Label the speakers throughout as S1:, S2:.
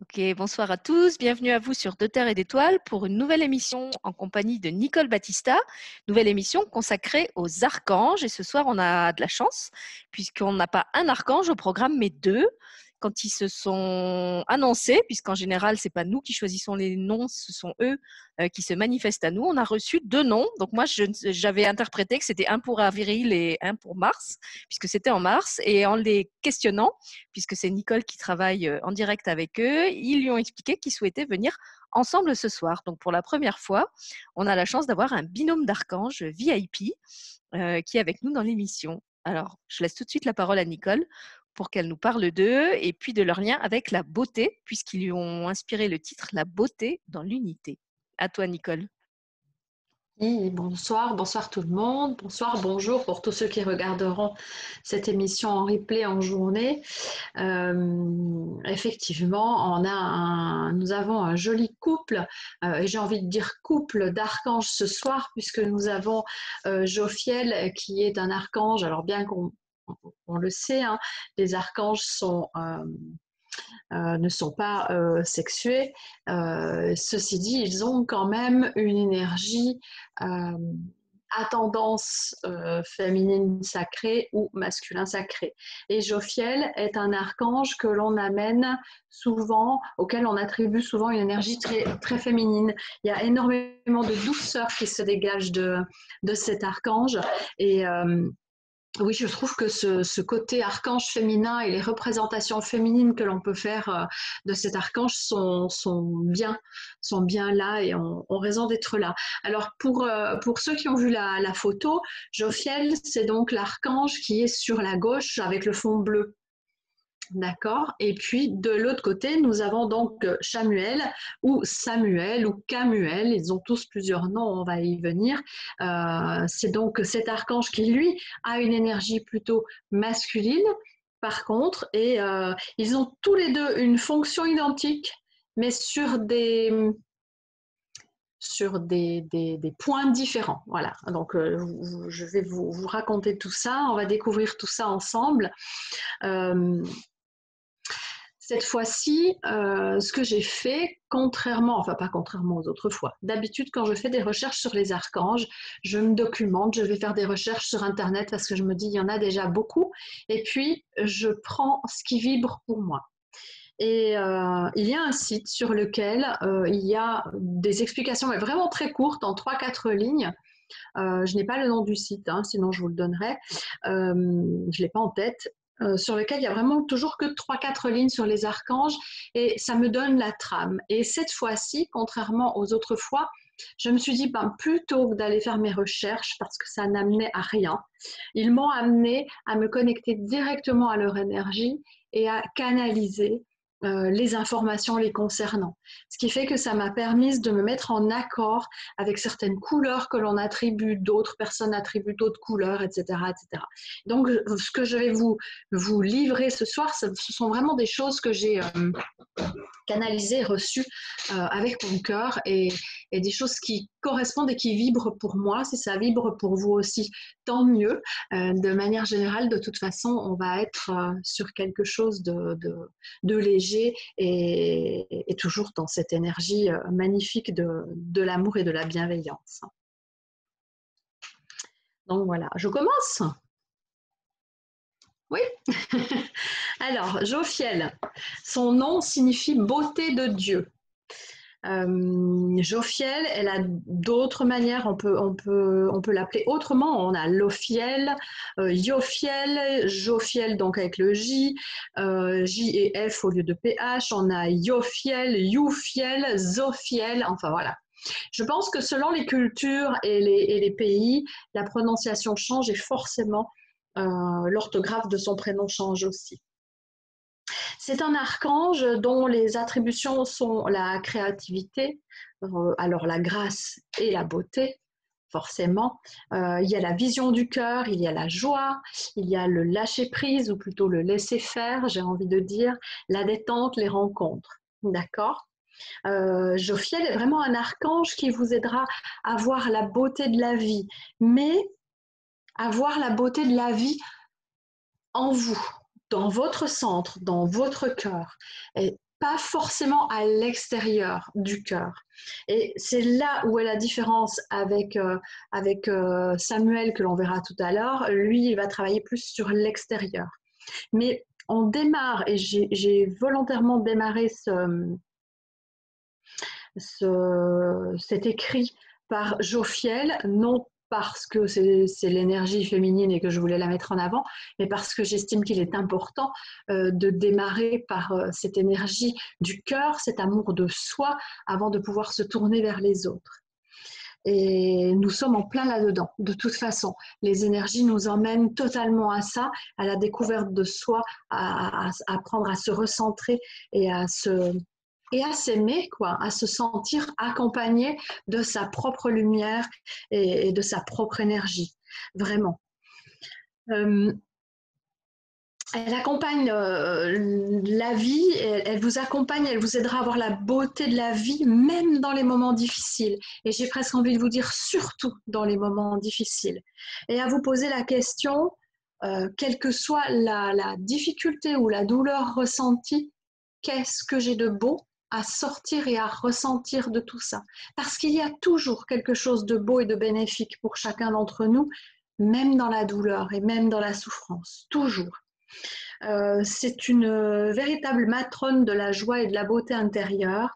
S1: Ok, bonsoir à tous. Bienvenue à vous sur De Terre et d'Étoiles pour une nouvelle émission en compagnie de Nicole Battista. Nouvelle émission consacrée aux archanges. Et ce soir, on a de la chance puisqu'on n'a pas un archange au programme, mais deux quand ils se sont annoncés, puisqu'en général, c'est pas nous qui choisissons les noms, ce sont eux euh, qui se manifestent à nous. On a reçu deux noms. Donc moi, j'avais interprété que c'était un pour avril et un pour mars, puisque c'était en mars. Et en les questionnant, puisque c'est Nicole qui travaille euh, en direct avec eux, ils lui ont expliqué qu'ils souhaitaient venir ensemble ce soir. Donc pour la première fois, on a la chance d'avoir un binôme d'archanges VIP euh, qui est avec nous dans l'émission. Alors, je laisse tout de suite la parole à Nicole pour qu'elle nous parle d'eux et puis de leur lien avec la beauté, puisqu'ils lui ont inspiré le titre La beauté dans l'unité. À toi, Nicole.
S2: Bonsoir, bonsoir tout le monde, bonsoir, bonjour pour tous ceux qui regarderont cette émission en replay en journée. Euh, effectivement, on a nous avons un joli couple, euh, j'ai envie de dire couple d'archanges ce soir, puisque nous avons euh, Jophiel qui est un archange, alors bien qu'on on le sait, hein, les archanges euh, euh, ne sont pas euh, sexués. ceci dit, ils ont quand même une énergie à tendance féminine sacrée ou masculin sacré. Et Jophiel est un archange que l'on amène souvent, auquel on attribue souvent une énergie très, très féminine. Il y a énormément de douceur qui se dégage de, de cet archange. Et oui, je trouve que ce, côté archange féminin et les représentations féminines que l'on peut faire euh, de cet archange sont, bien, là et ont, raison d'être là. Alors pour, euh, pour ceux qui ont vu la, la photo, Jophiel, c'est donc l'archange qui est sur la gauche avec le fond bleu. D'accord Et puis de l'autre côté, nous avons donc Samuel ou Samuel ou Camuel. Ils ont tous plusieurs noms, on va y venir. Euh, c'est donc cet archange qui, lui, a une énergie plutôt masculine, par contre, et euh, ils ont tous les deux une fonction identique, mais sur des, sur des, points différents. Voilà, donc euh, je vais vous, raconter tout ça, on va découvrir tout ça ensemble. Cette fois-ci, euh, ce que j'ai fait, contrairement, enfin pas contrairement aux autres fois, d'habitude quand je fais des recherches sur les archanges, je me documente, je vais faire des recherches sur Internet parce que je me dis, il y en a déjà beaucoup, et puis je prends ce qui vibre pour moi. Et euh, il y a un site sur lequel euh, il y a des explications, vraiment très courtes, en 3-4 lignes. je n'ai pas le nom du site, hein, sinon je vous le donnerai. je ne l'ai pas en tête. Euh, sur lequel il y a vraiment toujours que 3-4 lignes sur les archanges et ça me donne la trame. Et cette fois-ci, contrairement aux autres fois, je me suis dit, ben, plutôt que d'aller faire mes recherches parce que ça n'amenait à rien, ils m'ont amené à me connecter directement à leur énergie et à canaliser euh, les informations les concernant. Ce qui fait que ça m'a permis de me mettre en accord avec certaines couleurs que l'on attribue, d'autres personnes attribuent d'autres couleurs, etc., etc. Donc, ce que je vais vous, vous livrer ce soir, ce sont vraiment des choses que j'ai euh, canalisées, reçues euh, avec mon cœur et, et, des choses qui correspondent et qui vibrent pour moi. Si ça vibre pour vous aussi, tant mieux. de manière générale, de toute façon, on va être sur quelque chose de léger et, toujours dans cette énergie euh, magnifique de, l'amour et de la bienveillance. Donc voilà, je commence? Oui. Alors, Jophiel, son nom signifie beauté de Dieu. Euh, Jophiel, elle a d'autres manières, on peut, on peut, on peut l'appeler autrement. On a Lophiel, euh, Yophiel, Jophiel donc avec le J, euh, J et F au lieu de PH. On a Yophiel, Youfiel, Zophiel, enfin voilà. Je pense que selon les cultures et les, et les pays, la prononciation change et forcément l'orthographe de son prénom change aussi. C'est un archange dont les attributions sont la créativité, euh, alors la grâce et la beauté, forcément. Euh, il y a la vision du cœur, il y a la joie, il y a le lâcher-prise, ou plutôt le laisser-faire, j'ai envie de dire, la détente, les rencontres. D'accord? Euh, est vraiment un archange qui vous aidera à voir la beauté de la vie, mais à voir la beauté de la vie en vous, dans votre centre, dans votre cœur. Et pas forcément à l'extérieur du cœur. Et c'est là où est la différence avec, euh, euh, Samuel que l'on verra tout à l'heure. Lui, il va travailler plus sur l'extérieur. Mais on démarre, et j'ai volontairement démarré ce, ce, cet écrit par Jophiel, non parce que c'est l'énergie féminine et que je voulais la mettre en avant, mais parce que j'estime qu'il est important euh, de démarrer par euh, cette énergie du cœur, cet amour de soi, avant de pouvoir se tourner vers les autres. Et nous sommes en plein là-dedans, de toute façon. Les énergies nous emmènent totalement à ça, à la découverte de soi, à apprendre à se recentrer et à se, et à s'aimer, quoi, à se sentir accompagné de sa propre lumière et, de sa propre énergie, vraiment. Euh, elle accompagne euh, la vie, elle, vous accompagne, elle vous aidera à voir la beauté de la vie, même dans les moments difficiles. Et j'ai presque envie de vous dire surtout dans les moments difficiles. Et à vous poser la question, euh, quelle que soit la difficulté ou la douleur ressentie, qu'est-ce que j'ai de beau? À sortir et à ressentir de tout ça. Parce qu'il y a toujours quelque chose de beau et de bénéfique pour chacun d'entre nous, même dans la douleur et même dans la souffrance. Toujours. Euh, c'est une véritable matrone de la joie et de la beauté intérieure.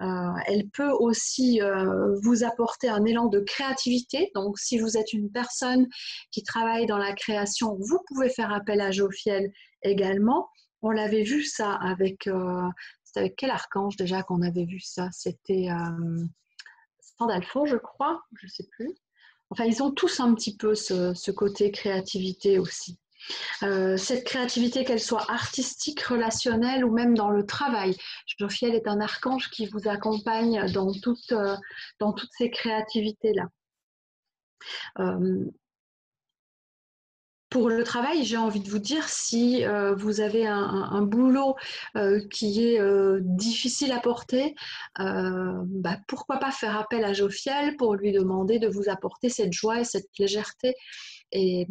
S2: Euh, elle peut aussi euh, vous apporter un élan de créativité. Donc, si vous êtes une personne qui travaille dans la création, vous pouvez faire appel à Jophiel également. On l'avait vu ça avec quel archange déjà qu'on avait vu ça? C'était euh, Sandalphon, je crois, je ne sais plus. Enfin, ils ont tous un petit peu ce, côté créativité aussi. Euh, cette créativité, qu'elle soit artistique, relationnelle ou même dans le travail. Jophiel est un archange qui vous accompagne dans, euh, toutes ces créativités-là. Euh, pour le travail, j'ai envie de vous dire, si euh, vous avez un, boulot euh, qui est euh, difficile à porter, bah, pourquoi pas faire appel à Jophiel pour lui demander de vous apporter cette joie et cette légèreté et,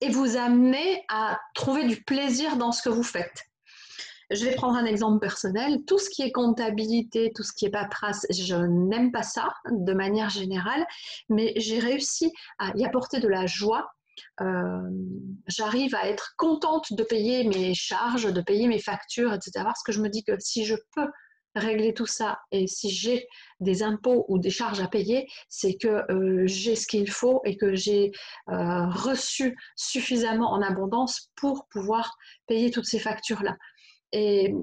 S2: et vous amener à trouver du plaisir dans ce que vous faites. Je vais prendre un exemple personnel. Tout ce qui est comptabilité, tout ce qui est paperasse, je n'aime pas ça de manière générale, mais j'ai réussi à y apporter de la joie j'arrive à être contente de payer mes charges, de payer mes factures, etc. Parce que je me dis que si je peux régler tout ça et si j'ai des impôts ou des charges à payer, c'est que euh, j'ai ce qu'il faut et que j'ai euh, reçu suffisamment en abondance pour pouvoir payer toutes ces factures-là. Et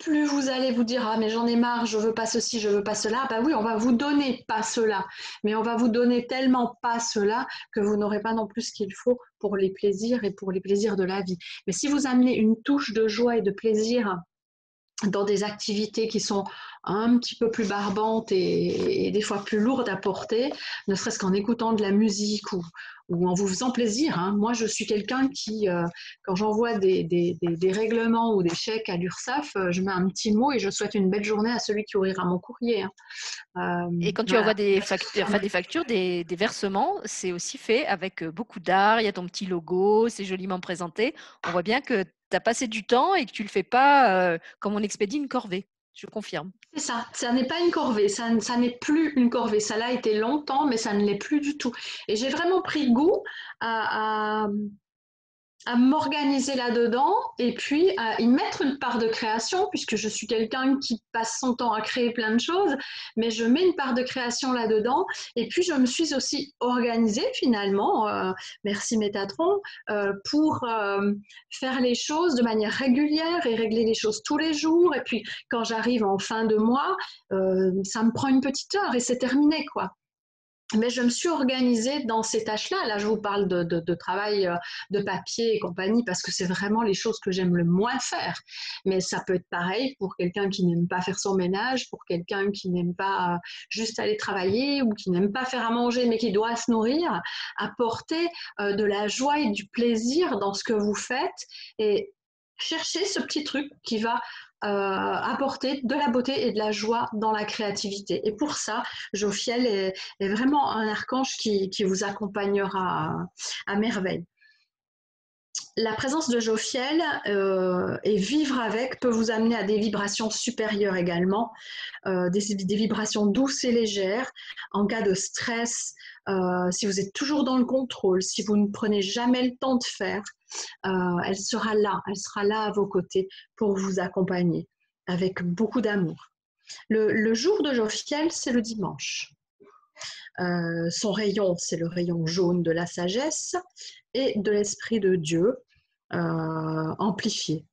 S2: plus vous allez vous dire ah mais j'en ai marre, je veux pas ceci, je veux pas cela, bah oui, on va vous donner pas cela, mais on va vous donner tellement pas cela que vous n'aurez pas non plus ce qu'il faut pour les plaisirs et pour les plaisirs de la vie. Mais si vous amenez une touche de joie et de plaisir dans des activités qui sont un petit peu plus barbantes et, des fois plus lourdes à porter, ne serait-ce qu'en écoutant de la musique ou, ou en vous faisant plaisir. Hein. Moi, je suis quelqu'un qui, euh, quand j'envoie des, des, des, règlements ou des chèques à l'URSSAF, euh, je mets un petit mot et je souhaite une belle journée à celui qui ouvrira mon courrier. Hein.
S1: Euh, et quand tu envoies des factures, enfin, des, factures des, versements, c'est aussi fait avec beaucoup d'art, il y a ton petit logo, c'est joliment présenté. On voit bien que tu as passé du temps et que tu le fais pas comme on expédie une corvée. Je confirme.
S2: C'est ça, ça n'est pas une corvée, ça, n'est plus une corvée. Ça l'a été longtemps, mais ça ne l'est plus du tout. Et j'ai vraiment pris goût à m'organiser là-dedans et puis à y mettre une part de création, puisque je suis quelqu'un qui passe son temps à créer plein de choses, mais je mets une part de création là-dedans. Et puis je me suis aussi organisée finalement, euh, merci Métatron, euh, pour euh, faire les choses de manière régulière et régler les choses tous les jours. Et puis quand j'arrive en fin de mois, ça me prend une petite heure et c'est terminé quoi mais je me suis organisée dans ces tâches-là. Là, je vous parle de, travail euh, de papier et compagnie parce que c'est vraiment les choses que j'aime le moins faire. Mais ça peut être pareil pour quelqu'un qui n'aime pas faire son ménage, pour quelqu'un qui n'aime pas euh, juste aller travailler ou qui n'aime pas faire à manger mais qui doit se nourrir. Apporter euh, de la joie et du plaisir dans ce que vous faites et chercher ce petit truc qui va euh, apporter de la beauté et de la joie dans la créativité. Et pour ça, Jophiel est, vraiment un archange qui, vous accompagnera à, merveille. la présence de Jophiel euh, et vivre avec peut vous amener à des vibrations supérieures également, euh, des, vibrations douces et légères en cas de stress, euh, si vous êtes toujours dans le contrôle, si vous ne prenez jamais le temps de faire, elle sera là, elle sera là à vos côtés pour vous accompagner avec beaucoup d'amour. Le, jour de Jophiel, c'est le dimanche. son rayon, c'est le rayon jaune de la sagesse et de l'Esprit de Dieu euh, amplifié.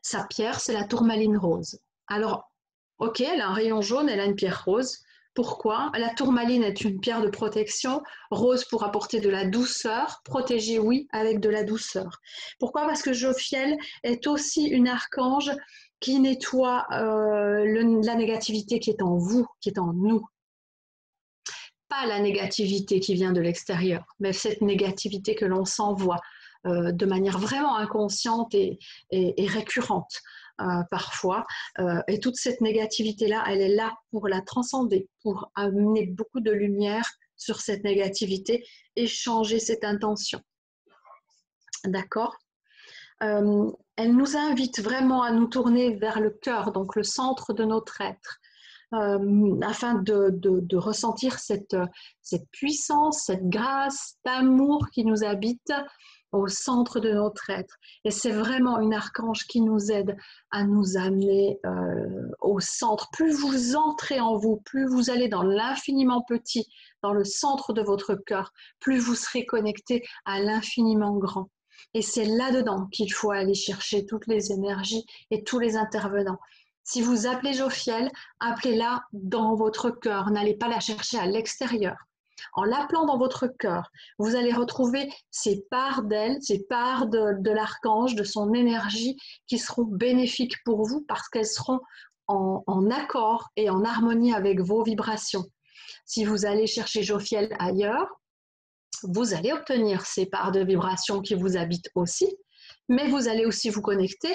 S2: Sa pierre, c'est la tourmaline rose. Alors, ok, elle a un rayon jaune, elle a une pierre rose. Pourquoi? La tourmaline est une pierre de protection, rose pour apporter de la douceur, protéger, oui, avec de la douceur. Pourquoi? Parce que Jophiel est aussi une archange qui nettoie euh, la négativité qui est en vous, qui est en nous. Pas la négativité qui vient de l'extérieur, mais cette négativité que l'on s'envoie euh, de manière vraiment inconsciente et, récurrente. Euh, parfois. Euh, et toute cette négativité-là, elle est là pour la transcender, pour amener beaucoup de lumière sur cette négativité et changer cette intention. D'accord? Elle nous invite vraiment à nous tourner vers le cœur, donc le centre de notre être, afin de, ressentir cette, cette puissance, cette grâce d'amour qui nous habite au centre de notre être. Et c'est vraiment une archange qui nous aide à nous amener euh, au centre. Plus vous entrez en vous, plus vous allez dans l'infiniment petit, dans le centre de votre cœur, plus vous serez connecté à l'infiniment grand. Et c'est là-dedans qu'il faut aller chercher toutes les énergies et tous les intervenants. Si vous appelez Jophiel, appelez-la dans votre cœur. N'allez pas la chercher à l'extérieur. En l'appelant dans votre cœur, vous allez retrouver ces parts d'elle, ces parts de, l'archange, de son énergie qui seront bénéfiques pour vous parce qu'elles seront en, en, accord et en harmonie avec vos vibrations. Si vous allez chercher Jophiel ailleurs, vous allez obtenir ces parts de vibrations qui vous habitent aussi, mais vous allez aussi vous connecter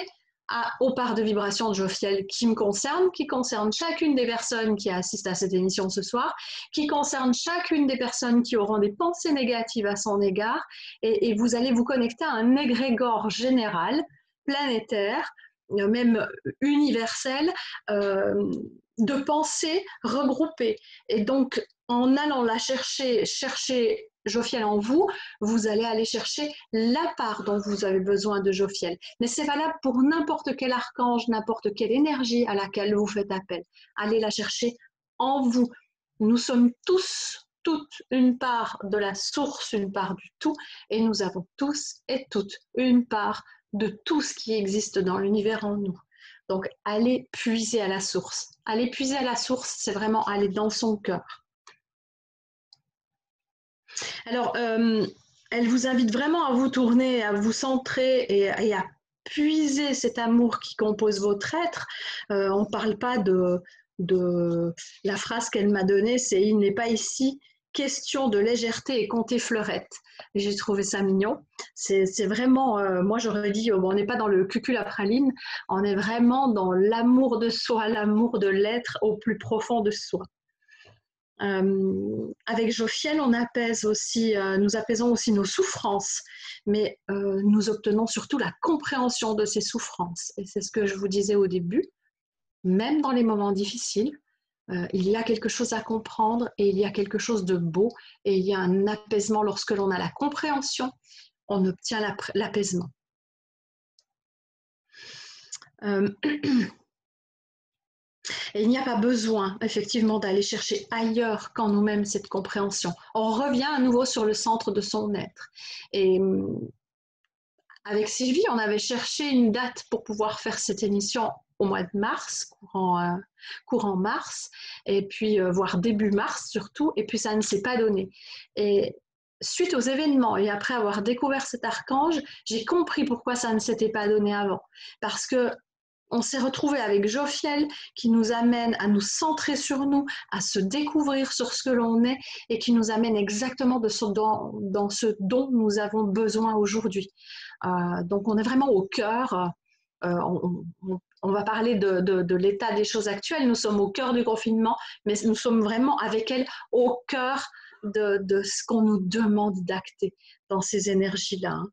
S2: aux parts de vibration de Jophiel qui me concernent, qui concernent chacune des personnes qui assistent à cette émission ce soir, qui concernent chacune des personnes qui auront des pensées négatives à son égard, et, vous allez vous connecter à un égrégore général, planétaire, euh, même universel, euh, de pensées regroupées. Et donc, en allant la chercher, chercher Jophiel en vous, vous allez aller chercher la part dont vous avez besoin de Jophiel. Mais c'est valable pour n'importe quel archange, n'importe quelle énergie à laquelle vous faites appel. Allez la chercher en vous. Nous sommes tous, toutes une part de la source, une part du tout, et nous avons tous et toutes une part de tout ce qui existe dans l'univers en nous. Donc, allez puiser à la source. Aller puiser à la source, c'est vraiment aller dans son cœur. Alors, euh, elle vous invite vraiment à vous tourner, à vous centrer et, à puiser cet amour qui compose votre être. Euh, on ne parle pas de, la phrase qu'elle m'a donnée, c'est il n'est pas ici question de légèreté et compter fleurette. J'ai trouvé ça mignon. C'est vraiment, euh, moi j'aurais dit, on n'est pas dans le cucul à praline, on est vraiment dans l'amour de soi, l'amour de l'être au plus profond de soi. Euh, avec Jophiel, on apaise aussi, euh, nous apaisons aussi nos souffrances, mais euh, nous obtenons surtout la compréhension de ces souffrances. Et c'est ce que je vous disais au début. Même dans les moments difficiles, il y a quelque chose à comprendre et il y a quelque chose de beau et il y a un apaisement lorsque l'on a la compréhension, on obtient l'apaisement. Et il n'y a pas besoin, effectivement, d'aller chercher ailleurs qu'en nous-mêmes cette compréhension. On revient à nouveau sur le centre de son être. Et hum, avec Sylvie, on avait cherché une date pour pouvoir faire cette émission au mois de mars, courant, euh, mars, et puis euh, voire début mars surtout, et puis ça ne s'est pas donné. Et suite aux événements et après avoir découvert cet archange, j'ai compris pourquoi ça ne s'était pas donné avant. Parce que on s'est retrouvé avec Jophiel qui nous amène à nous centrer sur nous, à se découvrir sur ce que l'on est et qui nous amène exactement dans, ce dont nous avons besoin aujourd'hui. Euh, donc on est vraiment au cœur. Euh, on, va parler de, l'état des choses actuelles. Nous sommes au cœur du confinement, mais nous sommes vraiment avec elle au cœur de, ce qu'on nous demande d'acter dans ces énergies-là. Hein.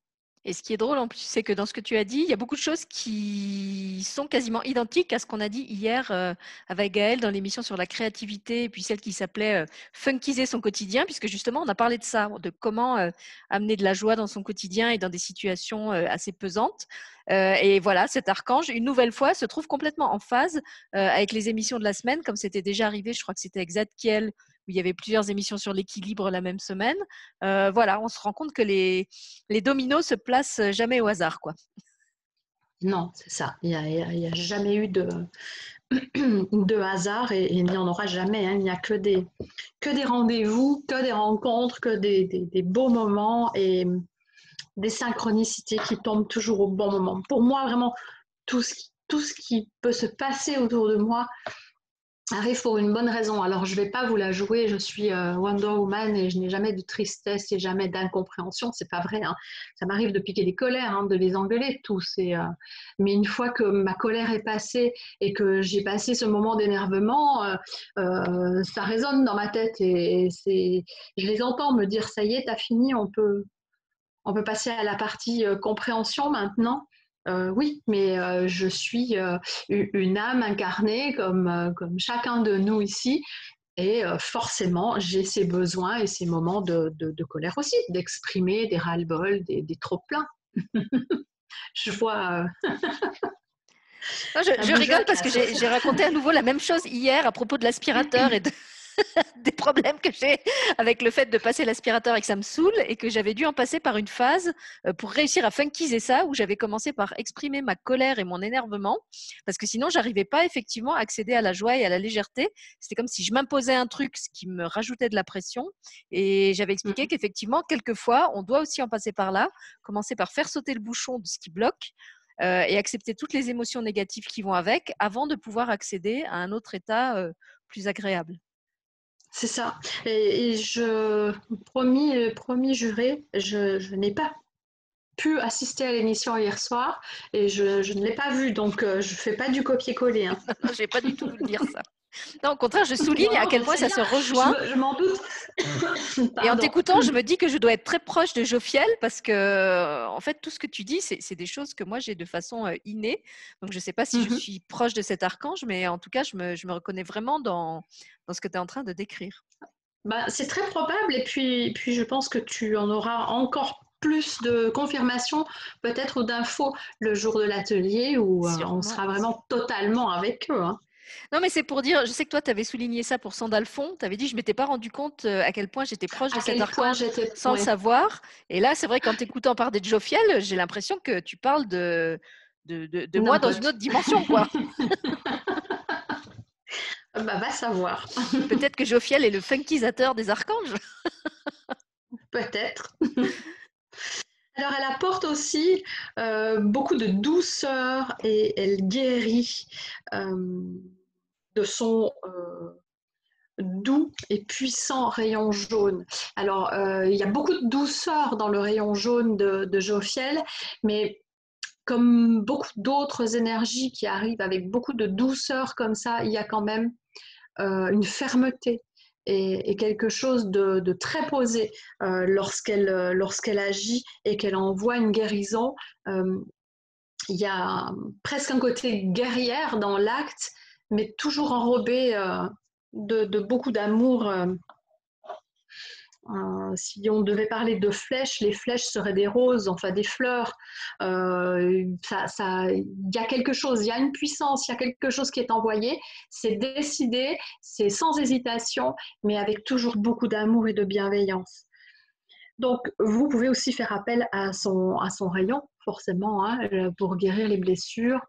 S1: Et ce qui est drôle en plus, c'est que dans ce que tu as dit, il y a beaucoup de choses qui sont quasiment identiques à ce qu'on a dit hier euh, avec Gaëlle dans l'émission sur la créativité, puis celle qui s'appelait euh, Funkiser son quotidien, puisque justement, on a parlé de ça, de comment euh, amener de la joie dans son quotidien et dans des situations assez pesantes. et voilà, cet archange, une nouvelle fois, se trouve complètement en phase avec les émissions de la semaine, comme c'était déjà arrivé, je crois que c'était avec Zadkiel il y avait plusieurs émissions sur l'équilibre la même semaine. Euh, voilà, on se rend compte que les, les dominos se placent jamais au hasard. quoi.
S2: Non, c'est ça. Il n'y a, jamais eu de, de hasard et, il n'y en aura jamais. Hein. Il n'y a que des, que des rendez-vous, que des rencontres, que des, des, beaux moments et des synchronicités qui tombent toujours au bon moment. Pour moi, vraiment, tout tout ce qui peut se passer autour de moi arrive pour une bonne raison. Alors, je ne vais pas vous la jouer, je suis euh, Wonder Woman et je n'ai jamais de tristesse et jamais d'incompréhension. C'est pas vrai. Hein. Ça m'arrive de piquer des colères, hein, de les engueuler tous. Euh, mais une fois que ma colère est passée et que j'ai passé ce moment d'énervement, euh, ça résonne dans ma tête et, je les entends me dire ça y est, t'as fini, on peut passer à la partie compréhension maintenant. Euh, oui, mais euh, je suis euh, une âme incarnée comme, comme chacun de nous ici. Et forcément, j'ai ces besoins et ces moments de, de, colère aussi, d'exprimer des ras-le-bol, des, des trop-pleins. je vois.
S1: je, rigole parce que j'ai raconté à nouveau la même chose hier à propos de l'aspirateur et de, des problèmes que j'ai avec le fait de passer l'aspirateur et que ça me saoule et que j'avais dû en passer par une phase euh, pour réussir à funkiser ça où j'avais commencé par exprimer ma colère et mon énervement parce que sinon j'arrivais pas effectivement à accéder à la joie et à la légèreté. C'était comme si je m'imposais un truc ce qui me rajoutait de la pression et j'avais expliqué mmh qu'effectivement quelquefois on doit aussi en passer par là, commencer par faire sauter le bouchon de ce qui bloque euh, et accepter toutes les émotions négatives qui vont avec avant de pouvoir accéder à un autre état euh, plus agréable.
S2: C'est ça. Et, je, promis, promis juré, je, n'ai pas pu assister à l'émission hier soir et je, ne l'ai pas vue, donc euh, je ne fais pas du copier-coller. Hein.
S1: je n'ai pas du tout dire ça. Non, au contraire, je souligne à quel point ça se rejoint.
S2: Je, m'en doute.
S1: Et en t'écoutant, je me dis que je dois être très proche de Jophiel parce que, en fait, tout ce que tu dis, c'est des choses que moi j'ai de façon euh, innée. Donc, je ne sais pas si je mhm. suis proche de cet archange, mais en tout cas, je me, je me reconnais vraiment dans, dans ce que tu es en train de décrire.
S2: Bah, c'est très probable. Et puis, puis, je pense que tu en auras encore plus de confirmations, peut-être ou d'infos le jour de l'atelier où euh, on sera vraiment totalement avec eux. Hein.
S1: Non, mais c'est pour dire, je sais que toi, tu avais souligné ça pour Sandalphon. Tu avais dit, je ne m'étais pas rendu compte euh, à quel point j'étais proche de cet archange sans le savoir. Et là, c'est vrai qu'en t'écoutant parler de Jophiel, j'ai l'impression que tu parles de, de, moi dans une autre dimension. quoi.
S2: bah, va savoir.
S1: Peut-être que Jophiel est le funkisateur des archanges.
S2: Peut-être. Alors, elle apporte aussi euh, beaucoup de douceur et elle guérit. Euh, de son euh, doux et puissant rayon jaune. Alors, euh, il y a beaucoup de douceur dans le rayon jaune de, de Jophiel, mais comme beaucoup d'autres énergies qui arrivent avec beaucoup de douceur comme ça, il y a quand même euh, une fermeté et, quelque chose de, très posé lorsqu'elle lorsqu'elle agit et qu'elle envoie une guérison. il y a presque un côté guerrière dans l'acte mais toujours enrobé euh, de, beaucoup d'amour. Euh, euh, si on devait parler de flèches, les flèches seraient des roses, enfin des fleurs. Il y a quelque chose, il y a une puissance, il y a quelque chose qui est envoyé. C'est décidé, c'est sans hésitation, mais avec toujours beaucoup d'amour et de bienveillance. Donc, vous pouvez aussi faire appel à son, à son rayon, forcément, hein, pour guérir les blessures,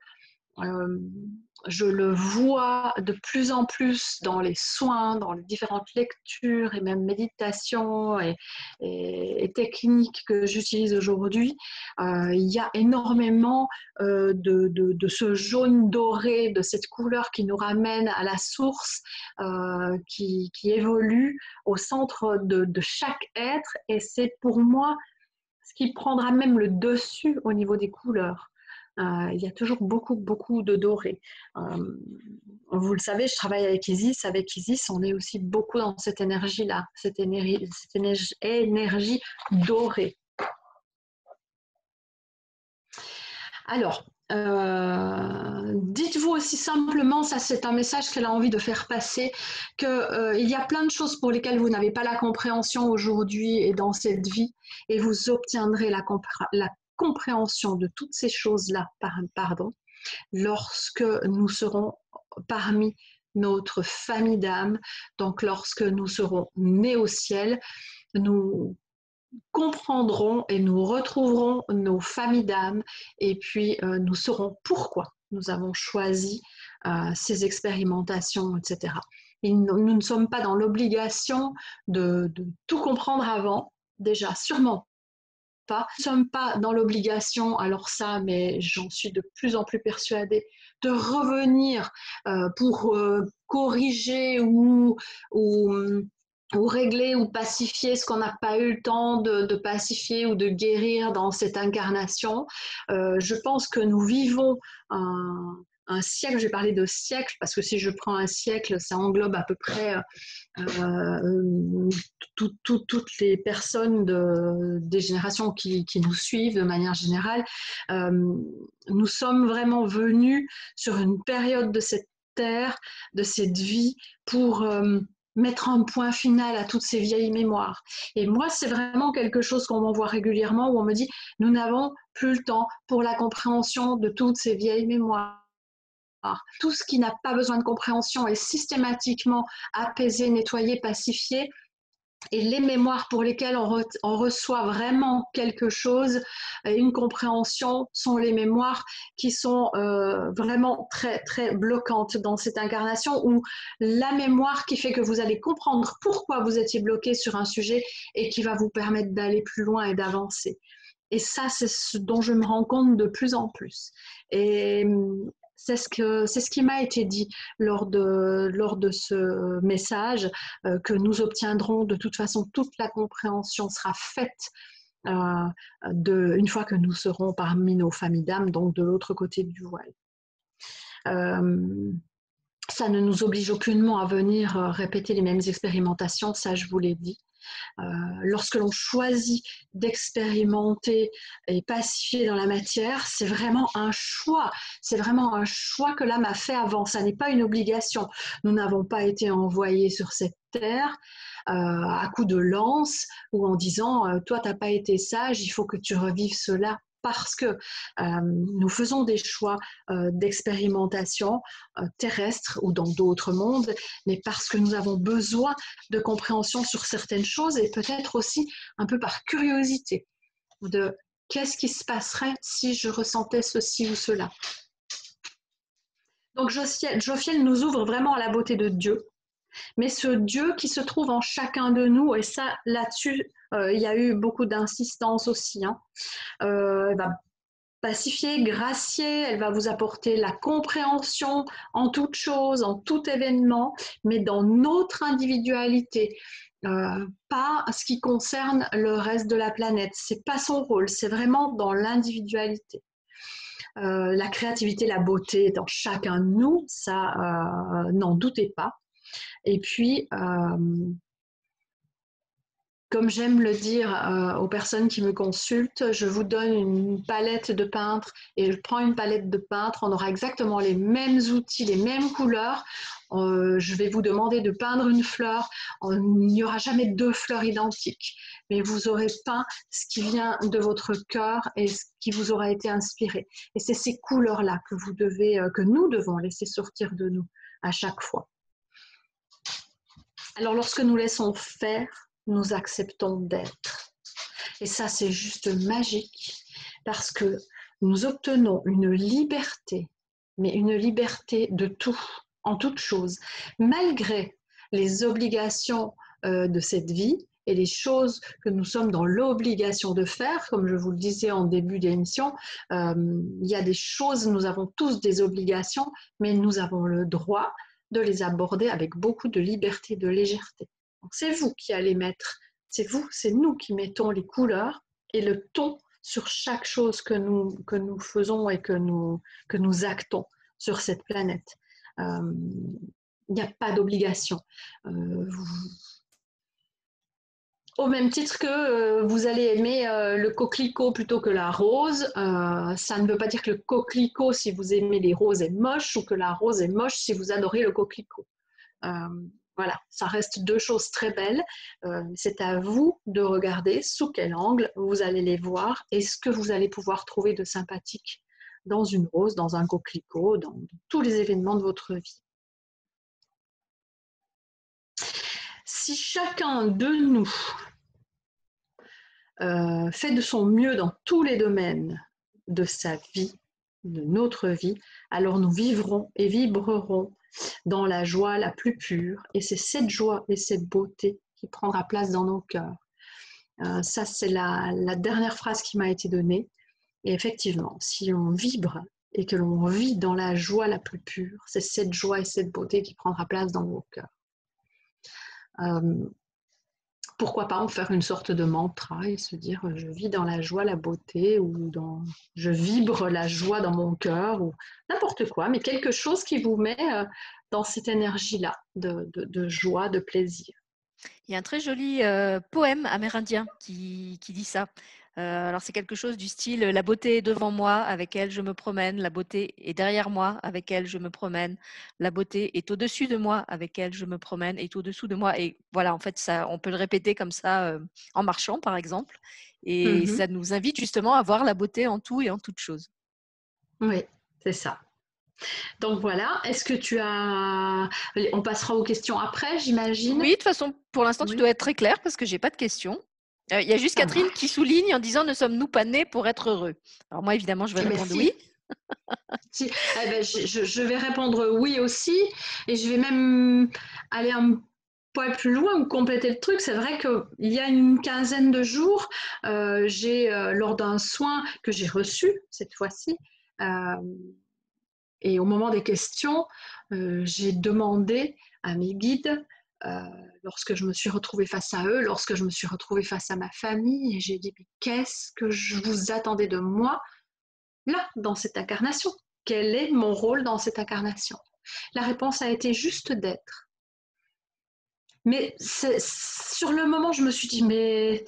S2: je le vois de plus en plus dans les soins, dans les différentes lectures et même méditations et, techniques que j'utilise aujourd'hui. Euh, il y a énormément euh, de, ce jaune doré, de cette couleur qui nous ramène à la source, qui, évolue au centre de chaque être. Et c'est pour moi ce qui prendra même le dessus au niveau des couleurs. Euh, il y a toujours beaucoup, beaucoup de doré. Euh, vous le savez, je travaille avec Isis. Avec Isis, on est aussi beaucoup dans cette énergie-là, cette énergie, cette énergie, énergie dorée. Alors, euh, dites-vous aussi simplement, ça c'est un message qu'elle a envie de faire passer, qu'il euh, y a plein de choses pour lesquelles vous n'avez pas la compréhension aujourd'hui et dans cette vie, et vous obtiendrez la, compréhension de toutes ces choses-là, pardon, lorsque nous serons parmi notre famille d'âme, donc lorsque nous serons nés au ciel, nous comprendrons et nous retrouverons nos familles d'âme et puis euh, nous saurons pourquoi nous avons choisi euh, ces expérimentations, etc. Et nous, ne sommes pas dans l'obligation de, tout comprendre avant, déjà, sûrement Nous ne sommes pas dans l'obligation, alors ça, mais j'en suis de plus en plus persuadée, de revenir euh, pour corriger ou, ou ou régler ou pacifier ce qu'on n'a pas eu le temps de, pacifier ou de guérir dans cette incarnation. Euh, je pense que nous vivons un, siècle, j'ai parlé de siècle, parce que si je prends un siècle, ça englobe à peu près euh, toutes les personnes de, des générations qui, nous suivent de manière générale. Euh, nous sommes vraiment venus sur une période de cette terre, de cette vie, pour mettre un point final à toutes ces vieilles mémoires. Et moi, c'est vraiment quelque chose qu'on m'envoie régulièrement où on me dit, nous n'avons plus le temps pour la compréhension de toutes ces vieilles mémoires. Tout ce qui n'a pas besoin de compréhension est systématiquement apaisé, nettoyé, pacifié et les mémoires pour lesquelles on, reçoit vraiment quelque chose, une compréhension, sont les mémoires qui sont euh, vraiment très, très bloquantes dans cette incarnation, ou la mémoire qui fait que vous allez comprendre pourquoi vous étiez bloqué sur un sujet et qui va vous permettre d'aller plus loin et d'avancer. Et ça, c'est ce dont je me rends compte de plus en plus. Et c'est ce, que, c'est ce qui m'a été dit lors de, lors de ce message, euh, que nous obtiendrons de toute façon, toute la compréhension sera faite euh, de, une fois que nous serons parmi nos familles d'âmes, donc de l'autre côté du voile. Euh, ça ne nous oblige aucunement à venir répéter les mêmes expérimentations, ça je vous l'ai dit. Euh, lorsque l'on choisit d'expérimenter et pacifier dans la matière, c'est vraiment un choix. C'est vraiment un choix que l'âme a fait avant. Ça n'est pas une obligation. Nous n'avons pas été envoyés sur cette terre euh, à coup de lance ou en disant euh, toi t'as pas été sage, il faut que tu revives cela parce que euh, nous faisons des choix euh, d'expérimentation euh, terrestre ou dans d'autres mondes, mais parce que nous avons besoin de compréhension sur certaines choses et peut-être aussi un peu par curiosité de qu'est-ce qui se passerait si je ressentais ceci ou cela. Donc Jophiel nous ouvre vraiment à la beauté de Dieu, mais ce Dieu qui se trouve en chacun de nous, et ça là-dessus, euh, il y a eu beaucoup d'insistance aussi. Hein. Euh, pacifier, gracier, elle va vous apporter la compréhension en toute chose, en tout événement, mais dans notre individualité. Euh, pas ce qui concerne le reste de la planète. C'est pas son rôle, c'est vraiment dans l'individualité. la créativité, la beauté dans chacun de nous, ça, n'en doutez pas. Et puis, comme j'aime le dire euh, aux personnes qui me consultent, je vous donne une palette de peintre et je prends une palette de peintre, on aura exactement les mêmes outils, les mêmes couleurs. Euh, je vais vous demander de peindre une fleur. Il n'y aura jamais deux fleurs identiques, mais vous aurez peint ce qui vient de votre cœur et ce qui vous aura été inspiré. Et c'est ces couleurs-là que vous devez, euh, que nous devons laisser sortir de nous à chaque fois. Alors lorsque nous laissons faire, nous acceptons d'être. Et ça, c'est juste magique parce que nous obtenons une liberté, mais une liberté de tout, en toute chose, malgré les obligations euh, de cette vie et les choses que nous sommes dans l'obligation de faire, comme je vous le disais en début d'émission, euh, il y a des choses, nous avons tous des obligations, mais nous avons le droit de les aborder avec beaucoup de liberté, de légèreté c'est vous qui allez mettre, c'est vous, c'est nous qui mettons les couleurs et le ton sur chaque chose que nous, que nous faisons et que nous, que nous actons sur cette planète. Euh, il n'y a pas d'obligation. Euh, au même titre que euh, vous allez aimer euh, le coquelicot plutôt que la rose, euh, ça ne veut pas dire que le coquelicot, si vous aimez les roses, est moche ou que la rose est moche si vous adorez le coquelicot. voilà, ça reste deux choses très belles. C'est à vous de regarder sous quel angle vous allez les voir et ce que vous allez pouvoir trouver de sympathique dans une rose, dans un coquelicot, dans tous les événements de votre vie. Si chacun de nous euh, fait de son mieux dans tous les domaines de sa vie, de notre vie, alors nous vivrons et vibrerons dans la joie la plus pure. Et c'est cette joie et cette beauté qui prendra place dans nos cœurs. Euh, ça, c'est la, la, dernière phrase qui m'a été donnée. Et effectivement, si on vibre et que l'on vit dans la joie la plus pure, c'est cette joie et cette beauté qui prendra place dans vos cœurs. Euh, pourquoi pas en faire une sorte de mantra et se dire je vis dans la joie, la beauté ou je vibre la joie dans mon cœur ou n'importe quoi, mais quelque chose qui vous met euh, dans cette énergie-là de, joie, de plaisir.
S1: Il y a un très joli euh, poème amérindien qui dit ça. Euh, alors c'est quelque chose du style la beauté est devant moi avec elle je me promène, la beauté est derrière moi avec elle je me promène, la beauté est au-dessus de moi avec elle je me promène, est au-dessous de moi et voilà en fait ça on peut le répéter comme ça euh, en marchant par exemple et mmh ça nous invite justement à voir la beauté en tout et en toute chose.
S2: Oui, c'est ça. Donc voilà, est-ce que tu as... On passera aux questions après, j'imagine?
S1: Oui, de toute façon, pour l'instant, tu dois être très clair parce que j'ai pas de questions. Euh, il y a juste Catherine qui souligne en disant ne sommes-nous pas nés pour être heureux? Alors moi, évidemment, je vais répondre oui.
S2: si. Eh ben, je, vais répondre oui aussi. Et je vais même aller un peu plus loin ou compléter le truc. C'est vrai qu'il y a une quinzaine de jours, euh, j'ai, euh, lors d'un soin que j'ai reçu cette fois-ci, et au moment des questions, j'ai demandé à mes guides euh, lorsque je me suis retrouvée face à eux, lorsque je me suis retrouvée face à ma famille, et j'ai dit, mais qu'est-ce que je vous attendais de moi là, dans cette incarnation? Quel est mon rôle dans cette incarnation? La réponse a été juste d'être. Mais sur le moment, je me suis dit, mais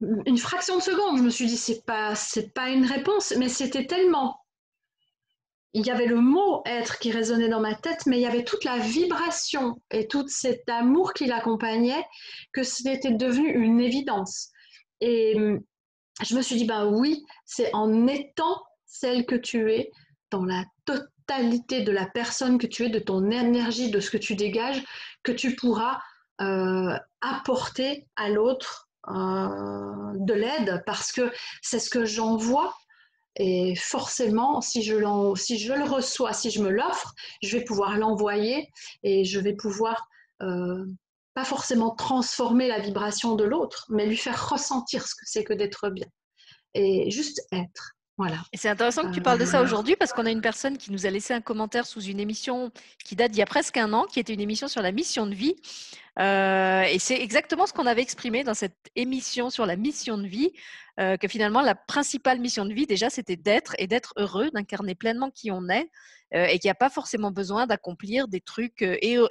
S2: une fraction de seconde, je me suis dit, c'est pas, c'est pas une réponse, mais c'était tellement il y avait le mot être qui résonnait dans ma tête, mais il y avait toute la vibration et tout cet amour qui l'accompagnait que c'était devenu une évidence. Et hum, je me suis dit, bah oui, c'est en étant celle que tu es, dans la totalité de la personne que tu es, de ton énergie, de ce que tu dégages, que tu pourras euh, apporter à l'autre euh, de l'aide, parce que c'est ce que j'envoie et forcément, si je, si je le reçois, si je me l'offre, je vais pouvoir l'envoyer et je vais pouvoir euh, pas forcément transformer la vibration de l'autre, mais lui faire ressentir ce que c'est que d'être bien. Et juste être. Voilà.
S1: Et c'est intéressant que tu parles de ça euh, aujourd'hui parce qu'on a une personne qui nous a laissé un commentaire sous une émission qui date d'il y a presque un an, qui était une émission sur la mission de vie. Euh, et c'est exactement ce qu'on avait exprimé dans cette émission sur la mission de vie, euh, que finalement la principale mission de vie déjà c'était d'être et d'être heureux, d'incarner pleinement qui on est, euh, et qu'il n'y a pas forcément besoin d'accomplir des trucs